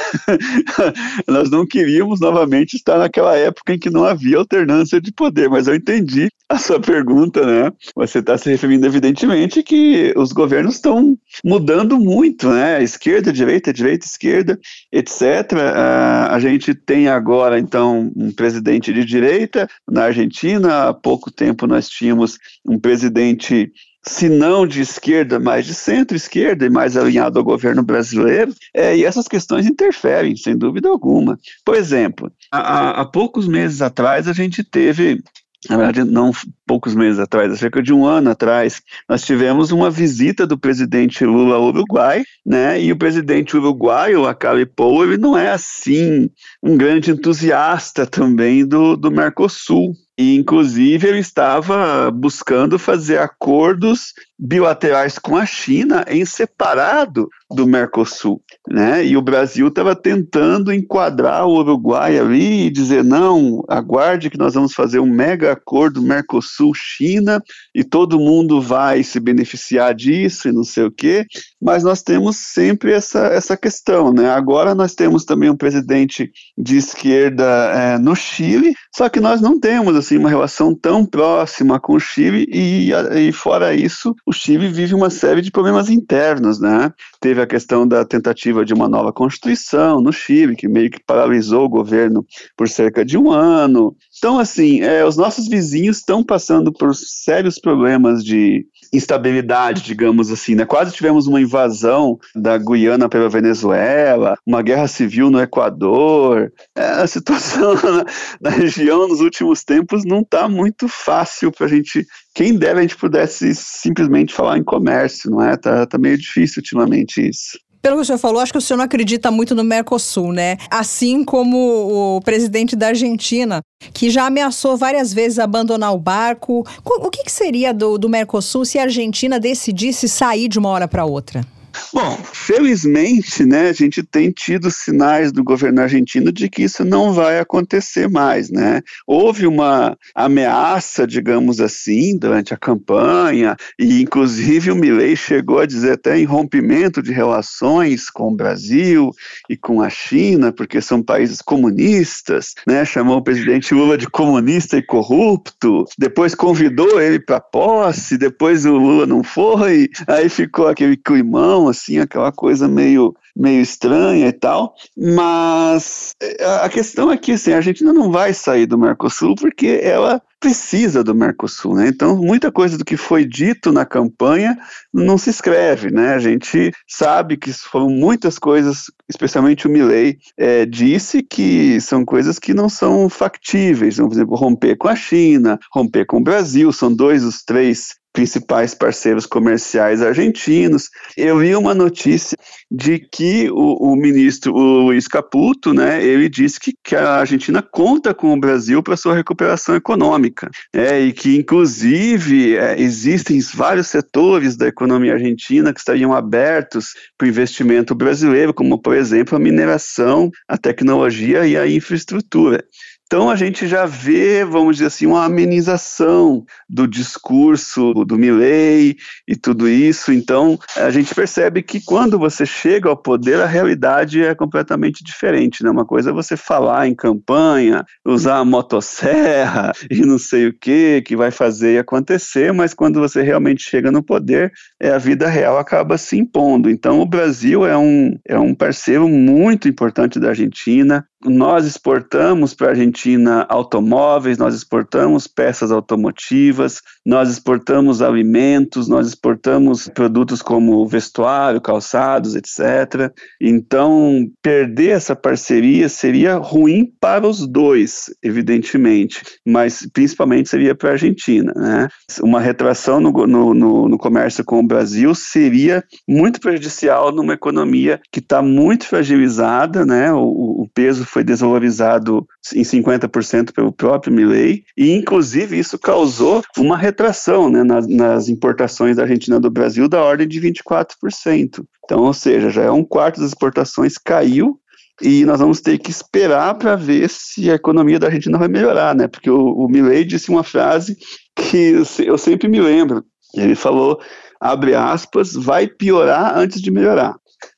Nós não queríamos novamente estar naquela época em que não havia alternância de poder, mas eu entendi a sua pergunta, né? Você está se referindo, evidentemente, que os governos estão mudando muito, né? Esquerda, direita, direita, esquerda, etc. Uh, a gente tem agora, então, um presidente de direita. Na Argentina, há pouco tempo, nós tínhamos um presidente se não de esquerda, mas de centro-esquerda e mais alinhado ao governo brasileiro, é, e essas questões interferem, sem dúvida alguma. Por exemplo, há, há poucos meses atrás a gente teve na verdade, não poucos meses atrás, cerca de um ano atrás, nós tivemos uma visita do presidente Lula ao Uruguai, né? E o presidente uruguaio, Acali Pou, ele não é assim um grande entusiasta também do, do Mercosul, E, inclusive, ele estava buscando fazer acordos bilaterais com a China em separado do Mercosul, né? E o Brasil estava tentando enquadrar o Uruguai ali e dizer não, aguarde que nós vamos fazer um mega acordo Mercosul-China e todo mundo vai se beneficiar disso e não sei o quê. Mas nós temos sempre essa, essa questão, né? Agora nós temos também um presidente de esquerda é, no Chile, só que nós não temos assim uma relação tão próxima com o Chile e, e fora isso o Chile vive uma série de problemas internos, né? Teve a questão da tentativa de uma nova constituição no Chile, que meio que paralisou o governo por cerca de um ano. Então, assim, é, os nossos vizinhos estão passando por sérios problemas de instabilidade, digamos assim, né? Quase tivemos uma invasão da Guiana pela Venezuela, uma guerra civil no Equador. É, a situação na, na região nos últimos tempos não está muito fácil para a gente. Quem dera a gente pudesse simplesmente falar em comércio, não é? Tá, tá meio difícil ultimamente isso. Pelo que o senhor falou, acho que o senhor não acredita muito no Mercosul, né? Assim como o presidente da Argentina, que já ameaçou várias vezes abandonar o barco. O que, que seria do, do Mercosul se a Argentina decidisse sair de uma hora para outra? Bom, felizmente, né, a gente tem tido sinais do governo argentino de que isso não vai acontecer mais, né? Houve uma ameaça, digamos assim, durante a campanha, e inclusive o Milei chegou a dizer até em rompimento de relações com o Brasil e com a China, porque são países comunistas, né? Chamou o presidente Lula de comunista e corrupto, depois convidou ele para posse, depois o Lula não foi, aí ficou aquele climão assim, aquela coisa meio, meio estranha e tal. Mas é, a questão é que assim, a Argentina não vai sair do Mercosul porque ela precisa do Mercosul, né? Então, muita coisa do que foi dito na campanha não se escreve, né? A gente sabe que foram muitas coisas, especialmente o Milley é, disse que são coisas que não são factíveis, por exemplo, romper com a China, romper com o Brasil, são dois dos três principais parceiros comerciais argentinos. Eu vi uma notícia de que o, o ministro o Luiz Caputo, né, ele disse que, que a Argentina conta com o Brasil para sua recuperação econômica, é, e que inclusive é, existem vários setores da economia argentina que estariam abertos para o investimento brasileiro, como por exemplo a mineração, a tecnologia e a infraestrutura. Então a gente já vê, vamos dizer assim, uma amenização do discurso do Milley e tudo isso. Então a gente percebe que quando você chega ao poder, a realidade é completamente diferente. Né? Uma coisa é você falar em campanha, usar a motosserra e não sei o que, que vai fazer acontecer, mas quando você realmente chega no poder, é, a vida real acaba se impondo. Então o Brasil é um, é um parceiro muito importante da Argentina. Nós exportamos para a Argentina automóveis, nós exportamos peças automotivas, nós exportamos alimentos, nós exportamos produtos como vestuário, calçados, etc. Então, perder essa parceria seria ruim para os dois, evidentemente, mas principalmente seria para a Argentina. Né? Uma retração no, no, no, no comércio com o Brasil seria muito prejudicial numa economia que está muito fragilizada, né? o, o peso foi desvalorizado em 50% pelo próprio Milley, e inclusive isso causou uma retração né, nas, nas importações da Argentina do Brasil da ordem de 24%. Então, ou seja, já é um quarto das exportações caiu e nós vamos ter que esperar para ver se a economia da Argentina vai melhorar, né? Porque o, o Milley disse uma frase que eu sempre me lembro. Ele falou, abre aspas, vai piorar antes de melhorar.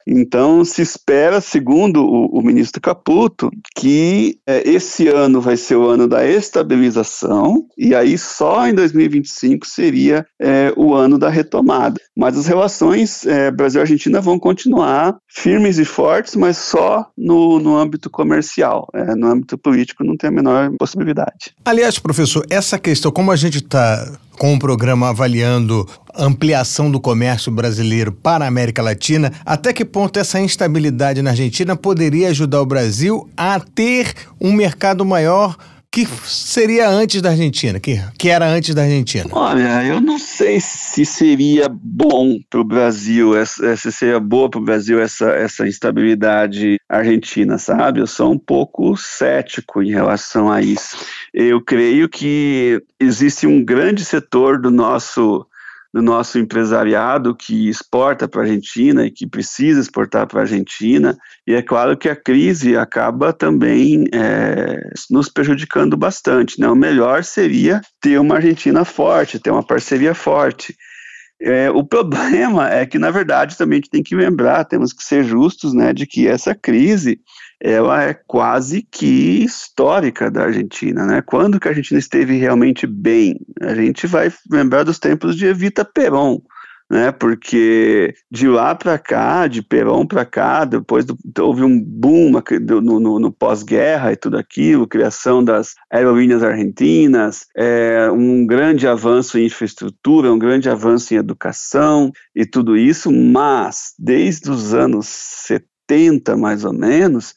Então, se espera, segundo o, o ministro Caputo, que é, esse ano vai ser o ano da estabilização, e aí só em 2025 seria é, o ano da retomada. Mas as relações é, Brasil-Argentina vão continuar firmes e fortes, mas só no, no âmbito comercial. É, no âmbito político não tem a menor possibilidade. Aliás, professor, essa questão, como a gente está com o programa avaliando ampliação do comércio brasileiro para a América Latina, até que ponto essa instabilidade na Argentina poderia ajudar o Brasil a ter um mercado maior que seria antes da Argentina, que, que era antes da Argentina? Olha, eu não sei se seria bom para o Brasil, se seria boa para o Brasil essa, essa instabilidade argentina, sabe? Eu sou um pouco cético em relação a isso. Eu creio que existe um grande setor do nosso do nosso empresariado que exporta para a Argentina e que precisa exportar para a Argentina, e é claro que a crise acaba também é, nos prejudicando bastante. Né? O melhor seria ter uma Argentina forte, ter uma parceria forte. É, o problema é que, na verdade, também a gente tem que lembrar, temos que ser justos, né, de que essa crise ela é quase que histórica da Argentina, né? Quando que a Argentina esteve realmente bem? A gente vai lembrar dos tempos de Evita Perón, né? Porque de lá para cá, de Perón para cá, depois do, houve um boom no, no, no pós-guerra e tudo aquilo, criação das aerolíneas argentinas, é, um grande avanço em infraestrutura, um grande avanço em educação e tudo isso, mas desde os anos 70 80, mais ou menos,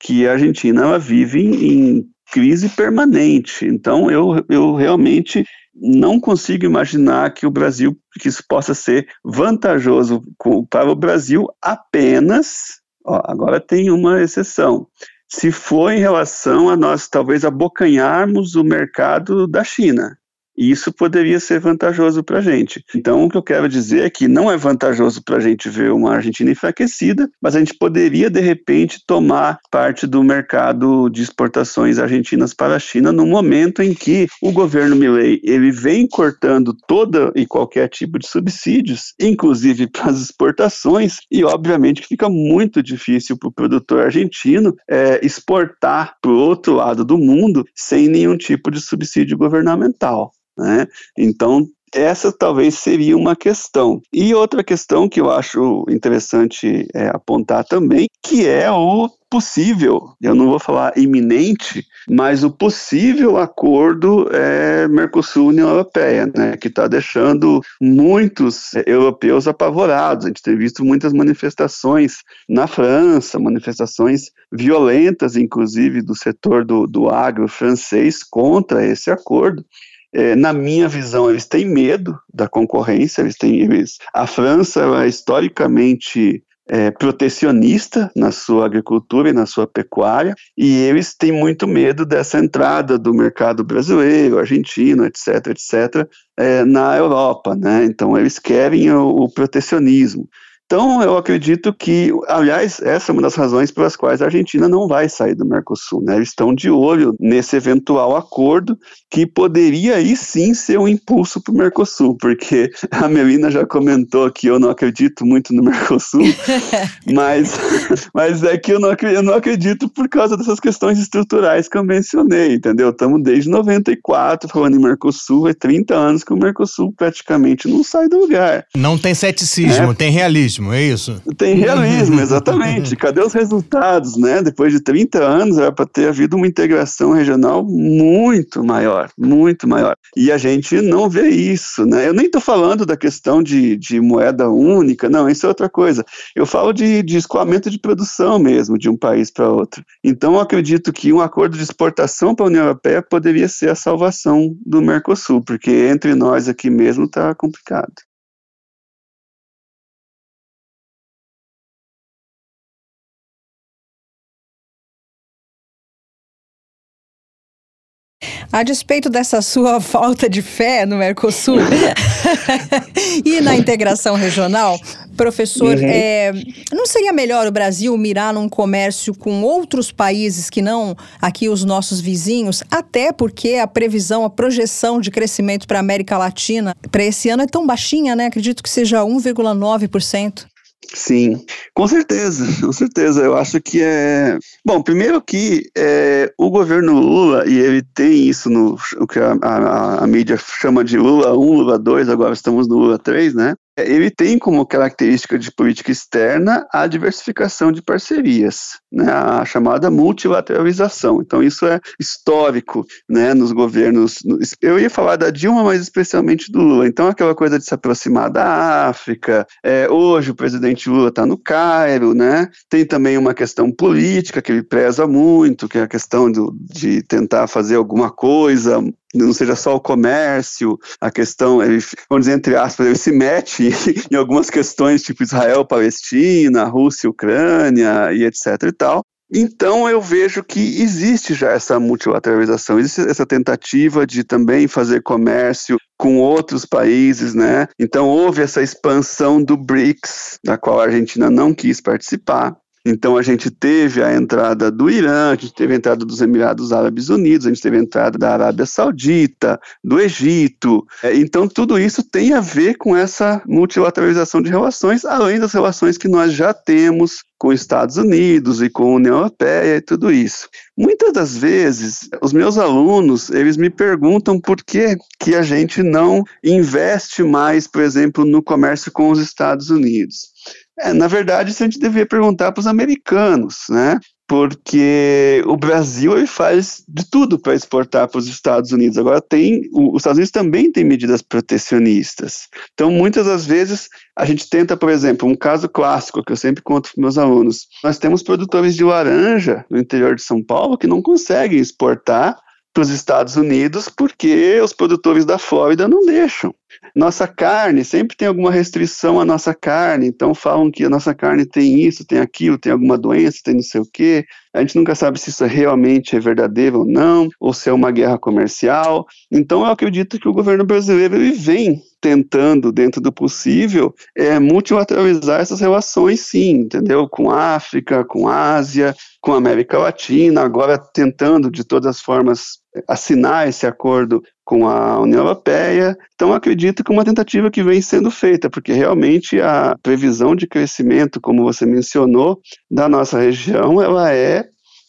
que a Argentina vive em, em crise permanente. Então, eu, eu realmente não consigo imaginar que o Brasil, que isso possa ser vantajoso para o Brasil apenas, ó, agora tem uma exceção, se for em relação a nós talvez abocanharmos o mercado da China. E isso poderia ser vantajoso para a gente. Então, o que eu quero dizer é que não é vantajoso para a gente ver uma Argentina enfraquecida, mas a gente poderia, de repente, tomar parte do mercado de exportações argentinas para a China no momento em que o governo Milley ele vem cortando toda e qualquer tipo de subsídios, inclusive para as exportações, e obviamente fica muito difícil para o produtor argentino é, exportar para o outro lado do mundo sem nenhum tipo de subsídio governamental. Né? Então, essa talvez seria uma questão. E outra questão que eu acho interessante é, apontar também, que é o possível, eu não vou falar iminente, mas o possível acordo é Mercosul-União Europeia, né, que está deixando muitos é, europeus apavorados. A gente tem visto muitas manifestações na França, manifestações violentas, inclusive, do setor do, do agro francês contra esse acordo. É, na minha visão, eles têm medo da concorrência, eles têm, eles, a França é historicamente é, protecionista na sua agricultura e na sua pecuária, e eles têm muito medo dessa entrada do mercado brasileiro, argentino, etc., etc., é, na Europa, né? Então eles querem o, o protecionismo. Então, eu acredito que, aliás, essa é uma das razões pelas quais a Argentina não vai sair do Mercosul. Né? Eles estão de olho nesse eventual acordo que poderia aí sim ser um impulso para o Mercosul, porque a Melina já comentou que eu não acredito muito no Mercosul, mas, mas é que eu não, acredito, eu não acredito por causa dessas questões estruturais que eu mencionei, entendeu? Estamos desde 94 falando em Mercosul, é 30 anos que o Mercosul praticamente não sai do lugar. Não tem ceticismo, é. tem realismo realismo, é isso? Tem realismo, exatamente. Cadê os resultados, né? Depois de 30 anos, era para ter havido uma integração regional muito maior, muito maior. E a gente não vê isso, né? Eu nem estou falando da questão de, de moeda única, não, isso é outra coisa. Eu falo de, de escoamento de produção mesmo, de um país para outro. Então, eu acredito que um acordo de exportação para a União Europeia poderia ser a salvação do Mercosul, porque entre nós aqui mesmo está complicado. A despeito dessa sua falta de fé no Mercosul e na integração regional, professor, uhum. é, não seria melhor o Brasil mirar num comércio com outros países que não aqui os nossos vizinhos? Até porque a previsão, a projeção de crescimento para a América Latina para esse ano é tão baixinha, né? Acredito que seja 1,9%. Sim, com certeza, com certeza. Eu acho que é. Bom, primeiro que é, o governo Lula, e ele tem isso no o que a, a, a, mídia chama de Lula 1, Lula 2, agora estamos no Lula 3, né? Ele tem como característica de política externa a diversificação de parcerias, né, a chamada multilateralização. Então, isso é histórico né, nos governos. Eu ia falar da Dilma, mas especialmente do Lula. Então, aquela coisa de se aproximar da África. É, hoje, o presidente Lula está no Cairo, né? tem também uma questão política que ele preza muito, que é a questão do, de tentar fazer alguma coisa não seja só o comércio, a questão, ele, vamos dizer, entre aspas, ele se mete em algumas questões tipo Israel, Palestina, Rússia, Ucrânia e etc e tal. Então eu vejo que existe já essa multilateralização, existe essa tentativa de também fazer comércio com outros países, né? Então houve essa expansão do BRICS, da qual a Argentina não quis participar. Então a gente teve a entrada do Irã, a gente teve a entrada dos Emirados Árabes Unidos, a gente teve a entrada da Arábia Saudita, do Egito. É, então tudo isso tem a ver com essa multilateralização de relações, além das relações que nós já temos com os Estados Unidos e com a União Europeia e tudo isso. Muitas das vezes, os meus alunos, eles me perguntam por que, que a gente não investe mais, por exemplo, no comércio com os Estados Unidos. É, na verdade, isso a gente deveria perguntar para os americanos, né? Porque o Brasil ele faz de tudo para exportar para os Estados Unidos. Agora tem, os Estados Unidos também tem medidas protecionistas. Então, muitas das vezes a gente tenta, por exemplo, um caso clássico que eu sempre conto para meus alunos. Nós temos produtores de laranja no interior de São Paulo que não conseguem exportar para os Estados Unidos porque os produtores da Flórida não deixam. Nossa carne, sempre tem alguma restrição à nossa carne, então falam que a nossa carne tem isso, tem aquilo, tem alguma doença, tem não sei o quê. A gente nunca sabe se isso realmente é verdadeiro ou não, ou se é uma guerra comercial. Então eu acredito que o governo brasileiro ele vem tentando, dentro do possível, é, multilateralizar essas relações, sim, entendeu? Com África, com Ásia, com América Latina, agora tentando de todas as formas assinar esse acordo com a União Europeia. Então, acredito que uma tentativa que vem sendo feita, porque realmente a previsão de crescimento, como você mencionou, da nossa região, ela é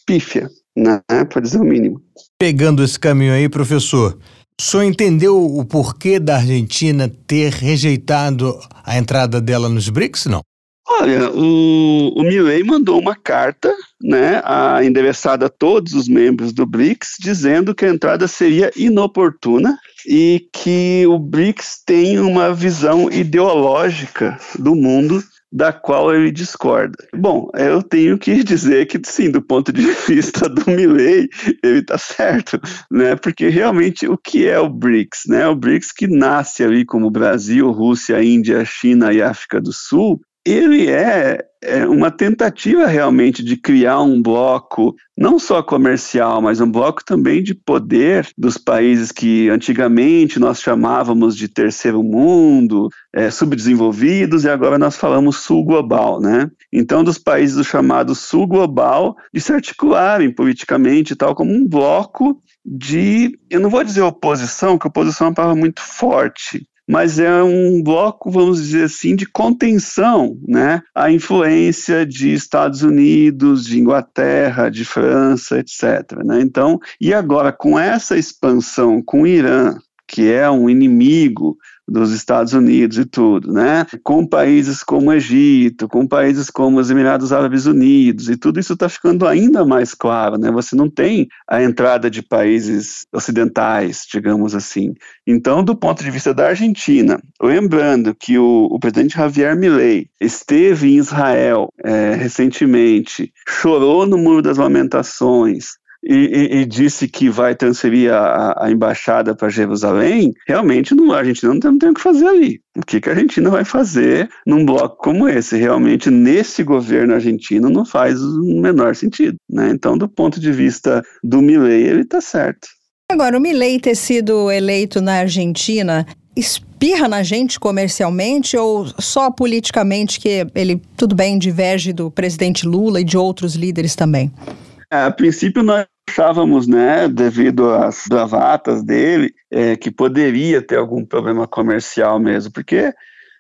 pífia, né, para dizer o mínimo. Pegando esse caminho aí, professor, o senhor entendeu o porquê da Argentina ter rejeitado a entrada dela nos BRICS, não? Olha, o, o Milley mandou uma carta, né, a, endereçada a todos os membros do BRICS, dizendo que a entrada seria inoportuna e que o BRICS tem uma visão ideológica do mundo da qual ele discorda. Bom, eu tenho que dizer que sim, do ponto de vista do Milley, ele está certo, né? Porque realmente o que é o BRICS, né? O BRICS que nasce ali como Brasil, Rússia, Índia, China e África do Sul, ele é, é, uma tentativa realmente de criar um bloco, não só comercial, mas um bloco também de poder dos países que antigamente nós chamávamos de terceiro mundo, é, subdesenvolvidos, e agora nós falamos sul global, né? Então, dos países do chamado sul global, de se articularem politicamente, tal como um bloco de, eu não vou dizer oposição, que oposição é uma palavra muito forte, mas é um bloco, vamos dizer assim, de contenção né, à influência de Estados Unidos, de Inglaterra, de França, etc. Né? Então, e agora com essa expansão com o Irã, que é um inimigo dos Estados Unidos e tudo, né? Com países como o Egito, com países como os Emirados Árabes Unidos, e tudo isso está ficando ainda mais claro, né? Você não tem a entrada de países ocidentais, digamos assim. Então, do ponto de vista da Argentina, lembrando que o, o presidente Javier Milei esteve em Israel é, recentemente, chorou no Muro das Lamentações, e, e, disse que vai transferir a, a embaixada para Jerusalém, realmente não, a Argentina não tem, não tem o que fazer ali. O que, que a Argentina vai fazer num bloco como esse? Realmente, nesse governo argentino, não faz o menor sentido. Né? Então, do ponto de vista do Milley, ele está certo. Agora, o Milley ter sido eleito na Argentina espirra na gente comercialmente ou só politicamente que ele, tudo bem, diverge do presidente Lula e de outros líderes também? A princípio, nós achávamos, né, devido às bravatas dele, é, que poderia ter algum problema comercial mesmo, porque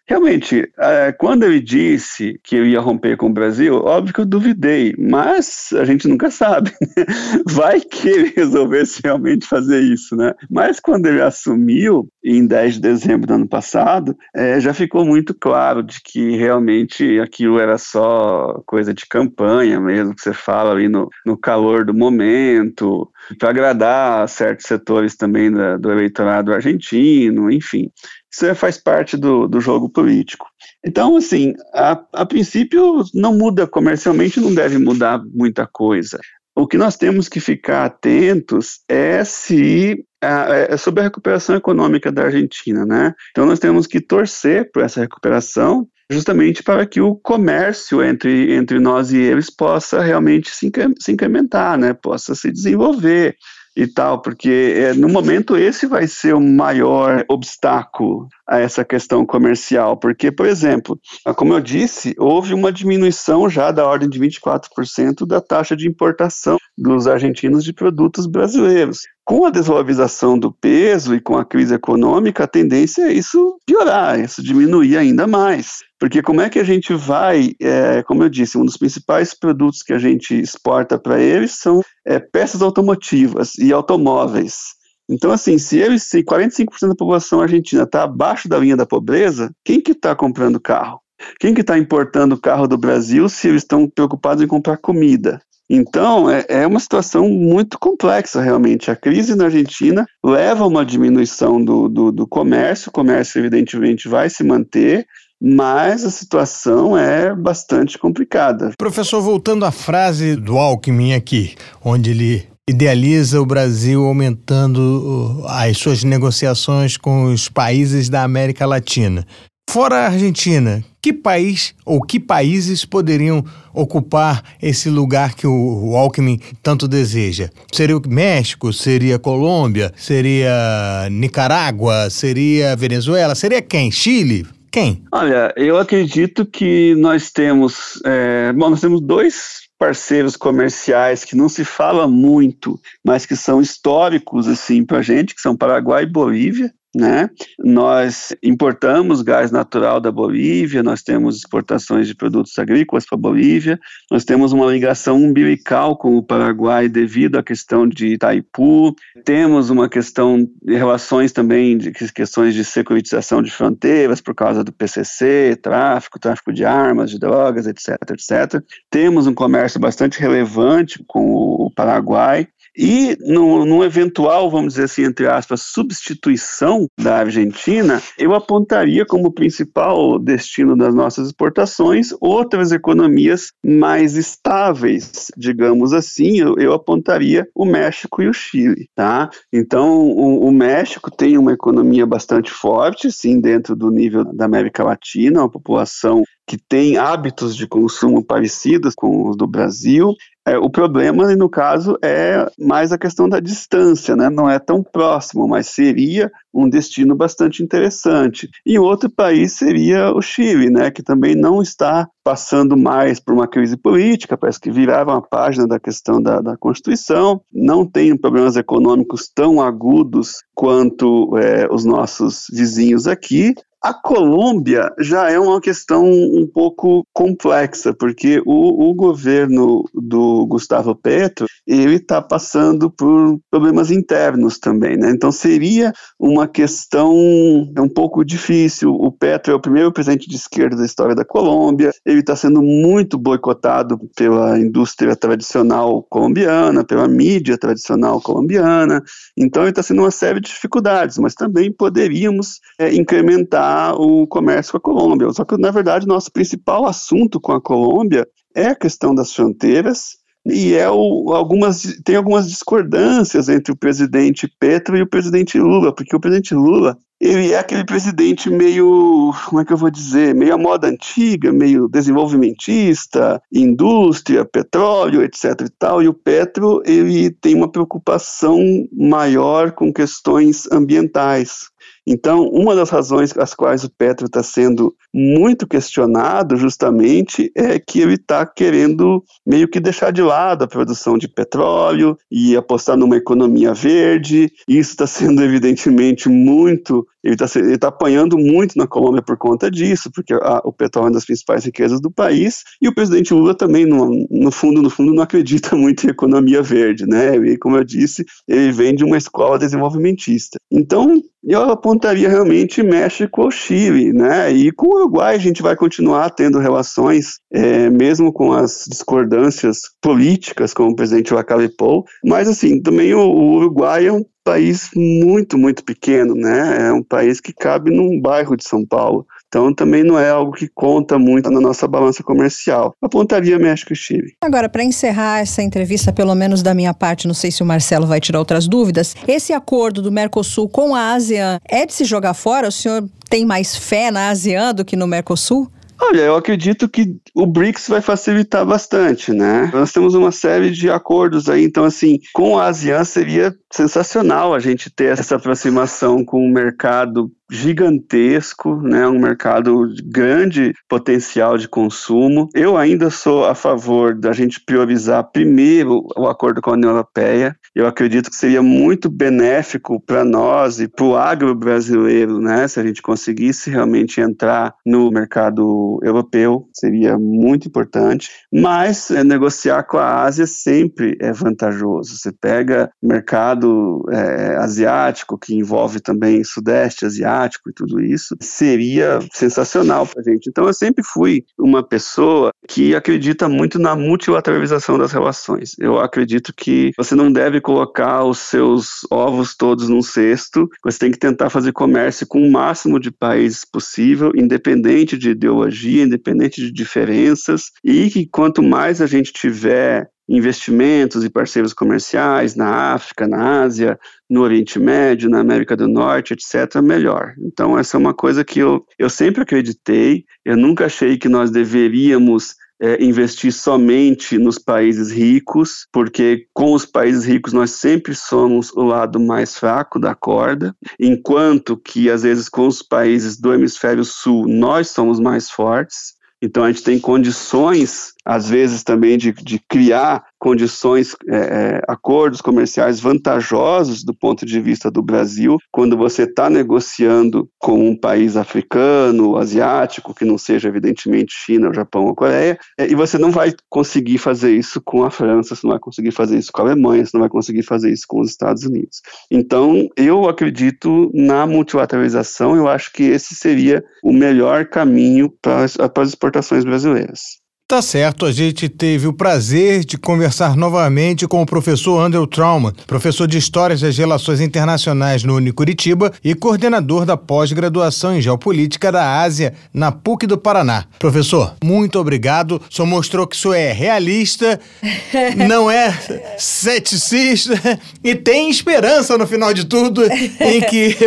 realmente, é, quando ele disse que eu ia romper com o Brasil, óbvio que eu duvidei, mas a gente nunca sabe. Né? Vai que ele resolvesse realmente fazer isso, né? Mas quando ele assumiu, em 10 de dezembro do ano passado, é, já ficou muito claro de que realmente aquilo era só coisa de campanha mesmo, que você fala ali no, no calor do momento, para agradar certos setores também da, do eleitorado argentino, enfim. Isso faz parte do, do jogo político. Então, assim, a, a princípio não muda comercialmente, não deve mudar muita coisa. O que nós temos que ficar atentos é se é sobre a recuperação econômica da Argentina, né? Então nós temos que torcer por essa recuperação, justamente para que o comércio entre, entre nós e eles possa realmente se, se incrementar, né? Possa se desenvolver e tal, porque é, no momento esse vai ser o maior obstáculo a essa questão comercial, porque, por exemplo, como eu disse, houve uma diminuição já da ordem de 24% da taxa de importação dos argentinos de produtos brasileiros. Com a desvalorização do peso e com a crise econômica, a tendência é isso piorar, isso diminuir ainda mais. Porque como é que a gente vai, é, como eu disse, um dos principais produtos que a gente exporta para eles são é, peças automotivas e automóveis. Então, assim, se eles, se 45% da população argentina está abaixo da linha da pobreza, quem que está comprando carro? Quem que está importando carro do Brasil se eles estão preocupados em comprar comida? Então, é, é, uma situação muito complexa, realmente. A crise na Argentina leva a uma diminuição do, do, do comércio, o comércio, evidentemente, vai se manter, mas a situação é bastante complicada. Professor, voltando à frase do Alckmin aqui, onde ele idealiza o Brasil aumentando as suas negociações com os países da América Latina. Fora a Argentina, que país ou que países poderiam ocupar esse lugar que o Alckmin tanto deseja? Seria o México? Seria Colômbia? Seria Nicarágua? Seria Venezuela? Seria quem? Chile? Quem? Olha, eu acredito que nós temos, é, bom, nós temos dois parceiros comerciais que não se fala muito, mas que são históricos assim para a gente, que são Paraguai e Bolívia. Né? Nós importamos gás natural da Bolívia, nós temos exportações de produtos agrícolas para a Bolívia, nós temos uma ligação umbilical com o Paraguai devido à questão de Itaipu, temos uma questão de relações também de questões de securitização de fronteiras por causa do PCC, tráfico, tráfico de armas, de drogas, etc, etc. Temos um comércio bastante relevante com o Paraguai. E num eventual, vamos dizer assim, entre aspas, substituição da Argentina, eu apontaria como principal destino das nossas exportações outras economias mais estáveis, digamos assim, eu, eu apontaria o México e o Chile, tá? Então, o, o México tem uma economia bastante forte, sim, dentro do nível da América Latina, uma população que tem hábitos de consumo parecidos com os do Brasil. É, o problema, no caso, é mais a questão da distância, né? não é tão próximo, mas seria um destino bastante interessante. E outro país seria o Chile, né? que também não está passando mais por uma crise política, parece que virava uma página da questão da, da Constituição, não tem problemas econômicos tão agudos quanto é, os nossos vizinhos aqui, a Colômbia já é uma questão um pouco complexa, porque o, o governo do Gustavo Petro, ele está passando por problemas internos também, né? Então seria uma questão um pouco difícil. O Petro é o primeiro presidente de esquerda da história da Colômbia, ele está sendo muito boicotado pela indústria tradicional colombiana, pela mídia tradicional colombiana, então ele está sendo uma série de dificuldades, mas também poderíamos é, incrementar o comércio com a Colômbia. Só que, na verdade, nosso principal assunto com a Colômbia é a questão das fronteiras e é o, algumas, tem algumas discordâncias entre o presidente Petro e o presidente Lula, porque o presidente Lula ele é aquele presidente meio, como é que eu vou dizer, meio à moda antiga, meio desenvolvimentista, indústria, petróleo, etc e tal, e o Petro, ele tem uma preocupação maior com questões ambientais. Então, uma das razões as quais o Petro está sendo muito questionado, justamente, é que ele está querendo meio que deixar de lado a produção de petróleo e apostar numa economia verde. Isso está sendo, evidentemente, muito Ele está tá apanhando muito na Colômbia por conta disso, porque a, o petróleo é uma das principais riquezas do país, e o presidente Lula também, no, no fundo, no fundo, não acredita muito em economia verde, né? E como eu disse, ele vem de uma escola desenvolvimentista. Então, eu apontaria realmente México ou Chile, né? E com o Uruguai a gente vai continuar tendo relações, é, mesmo com as discordâncias políticas com o presidente Lacalipou, mas assim, também o, o Uruguai é um país muito, muito pequeno, né? É um país que cabe num bairro de São Paulo. Então também não é algo que conta muito na nossa balança comercial. Apontaria México e Chile. Agora, para encerrar essa entrevista, pelo menos da minha parte, não sei se o Marcelo vai tirar outras dúvidas, esse acordo do Mercosul com a ASEAN é de se jogar fora? O senhor tem mais fé na ASEAN do que no Mercosul? Olha, eu acredito que o BRICS vai facilitar bastante, né? Nós temos uma série de acordos aí, então assim, com a ASEAN seria sensacional a gente ter essa aproximação com o mercado gigantesco, né, um mercado de grande potencial de consumo. Eu ainda sou a favor da gente priorizar primeiro o acordo com a União Europeia. Eu acredito que seria muito benéfico para nós e para o agro brasileiro, né, se a gente conseguisse realmente entrar no mercado europeu, seria muito importante. Mas é, negociar com a Ásia sempre é vantajoso. Você pega mercado é, asiático, que envolve também sudeste asiático, e tudo isso, seria sensacional para a gente. Então, eu sempre fui uma pessoa que acredita muito na multilateralização das relações. Eu acredito que você não deve colocar os seus ovos todos num cesto, você tem que tentar fazer comércio com o máximo de países possível, independente de ideologia, independente de diferenças, e que quanto mais a gente tiver investimentos e parceiros comerciais na África, na Ásia, no Oriente Médio, na América do Norte, etc., melhor. Então, essa é uma coisa que eu, eu sempre acreditei, eu nunca achei que nós deveríamos é, investir somente nos países ricos, porque com os países ricos nós sempre somos o lado mais fraco da corda, enquanto que às vezes com os países do hemisfério sul nós somos mais fortes. Então a gente tem condições, às vezes também de, de criar condições, é, é, acordos comerciais vantajosos do ponto de vista do Brasil, quando você está negociando com um país africano, asiático, que não seja evidentemente China, Japão ou Coreia, é, e você não vai conseguir fazer isso com a França, você não vai conseguir fazer isso com a Alemanha, você não vai conseguir fazer isso com os Estados Unidos. Então, eu acredito na multilateralização, eu acho que esse seria o melhor caminho para as exportações brasileiras. Tá certo, a gente teve o prazer de conversar novamente com o professor Andrew Trauman, professor de História das Relações Internacionais no Unicuritiba e coordenador da pós-graduação em Geopolítica da Ásia na PUC do Paraná. Professor, muito obrigado. Só mostrou que isso é realista, não é ceticista e tem esperança no final de tudo em que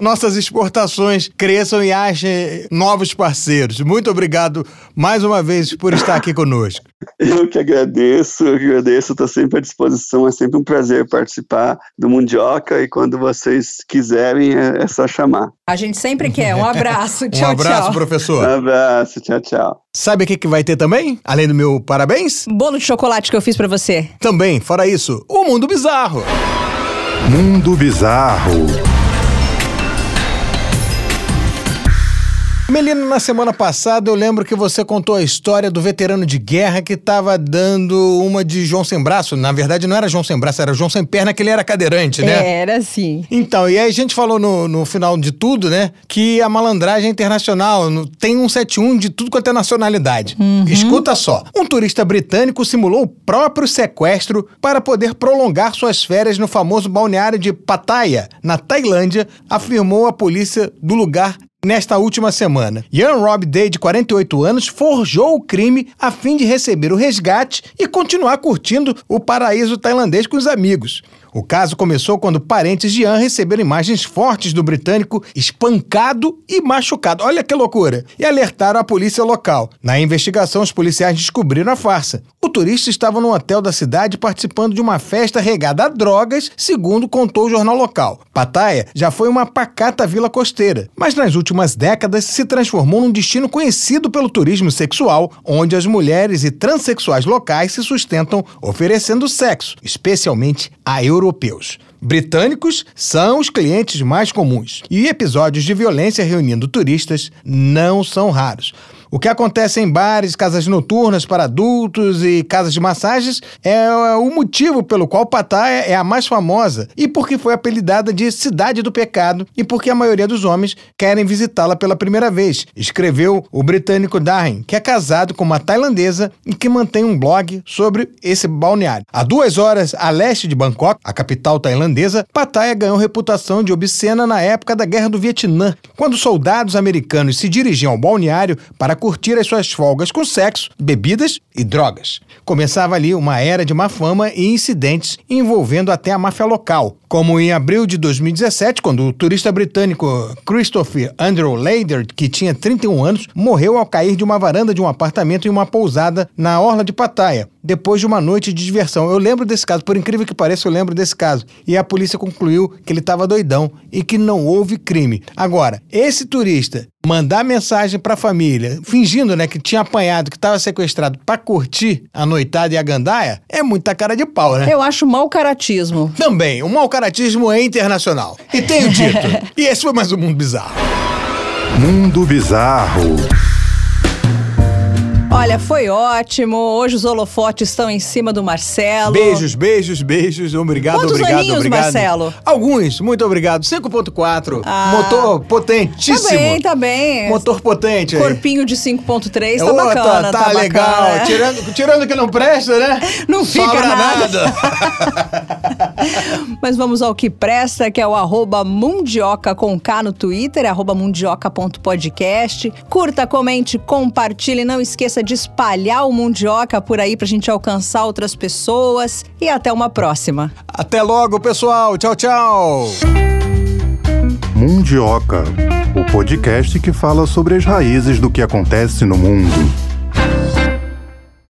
nossas exportações cresçam e achem novos parceiros. Muito obrigado mais uma vez por estar estar aqui conosco. Eu que agradeço, eu que agradeço, estou sempre à disposição, é sempre um prazer participar do Mundioca e quando vocês quiserem é, é só chamar. A gente sempre quer. Um abraço, tchau, tchau. Um abraço, tchau. professor. Um abraço, tchau, tchau. Sabe o que, que vai ter também? Além do meu parabéns? Bolo de chocolate que eu fiz para você. Também, fora isso, o Mundo Bizarro. Mundo Bizarro. Melina, na semana passada eu lembro que você contou a história do veterano de guerra que estava dando uma de João sem braço. Na verdade, não era João sem braço, era João sem perna, que ele era cadeirante, né? Era sim. Então, e aí a gente falou no, no final de tudo, né? Que a malandragem internacional tem um 71 de tudo quanto é nacionalidade. Uhum. Escuta só: um turista britânico simulou o próprio sequestro para poder prolongar suas férias no famoso balneário de Pattaya, na Tailândia, afirmou a polícia do lugar nesta última semana. Ian Rob Day, de 48 anos, forjou o crime a fim de receber o resgate e continuar curtindo o paraíso tailandês com os amigos. O caso começou quando parentes de Ian receberam imagens fortes do britânico espancado e machucado. Olha que loucura! E alertaram a polícia local. Na investigação, os policiais descobriram a farsa. O turista estava no hotel da cidade participando de uma festa regada a drogas, segundo contou o jornal local. Pattaya já foi uma pacata vila costeira, mas nas últimas décadas se transformou num destino conhecido pelo turismo sexual, onde as mulheres e transexuais locais se sustentam oferecendo sexo, especialmente a europeus. Britânicos são os clientes mais comuns e episódios de violência reunindo turistas não são raros. O que acontece em bares, casas noturnas para adultos e casas de massagens é o motivo pelo qual Pattaya é a mais famosa e porque foi apelidada de Cidade do Pecado e porque a maioria dos homens querem visitá-la pela primeira vez, escreveu o britânico Darren, que é casado com uma tailandesa e que mantém um blog sobre esse balneário. A duas horas a leste de Bangkok, a capital tailandesa, Pattaya ganhou reputação de obscena na época da Guerra do Vietnã, quando soldados americanos se dirigiam ao balneário para curtir as suas folgas com sexo, bebidas e drogas. Começava ali uma era de má fama e incidentes envolvendo até a máfia local, como em abril de 2017, quando o turista britânico Christopher Andrew Lader, que tinha 31 anos, morreu ao cair de uma varanda de um apartamento em uma pousada na orla de Pattaya, depois de uma noite de diversão. Eu lembro desse caso, por incrível que pareça, eu lembro desse caso. E a polícia concluiu que ele estava doidão e que não houve crime. Agora, esse turista mandar mensagem para a família, fingindo, né, que tinha apanhado, que estava sequestrado para curtir a noitada e a gandaia, é muita cara de pau, né? Eu acho mau caratismo. Também, o mau caratismo é internacional. E tenho dito. e esse foi mais um Mundo Bizarro. Mundo Bizarro. Olha, foi ótimo. Hoje os holofotes estão em cima do Marcelo. Beijos, beijos, beijos. Obrigado, Quantos obrigado, aninhos, obrigado. Marcelo? Alguns, muito obrigado. 5.4. Ah. Motor Tá potentíssimo. bem, tá bem. Motor potente aí. Corpinho de 5.3 tá Ô, bacana, tá, tá, legal. bacana. Tirando, tirando que não presta, né? Não fica Sobra nada. Mas vamos ao que presta, que é o arroba mundioca com K no Twitter, arroba mundioca.podcast. Curta, comente, compartilhe. Não esqueça de espalhar o Mundioca por aí pra gente alcançar outras pessoas. E até uma próxima. Até logo, pessoal. Tchau, tchau. Mundioca, o podcast que fala sobre as raízes do que acontece no mundo.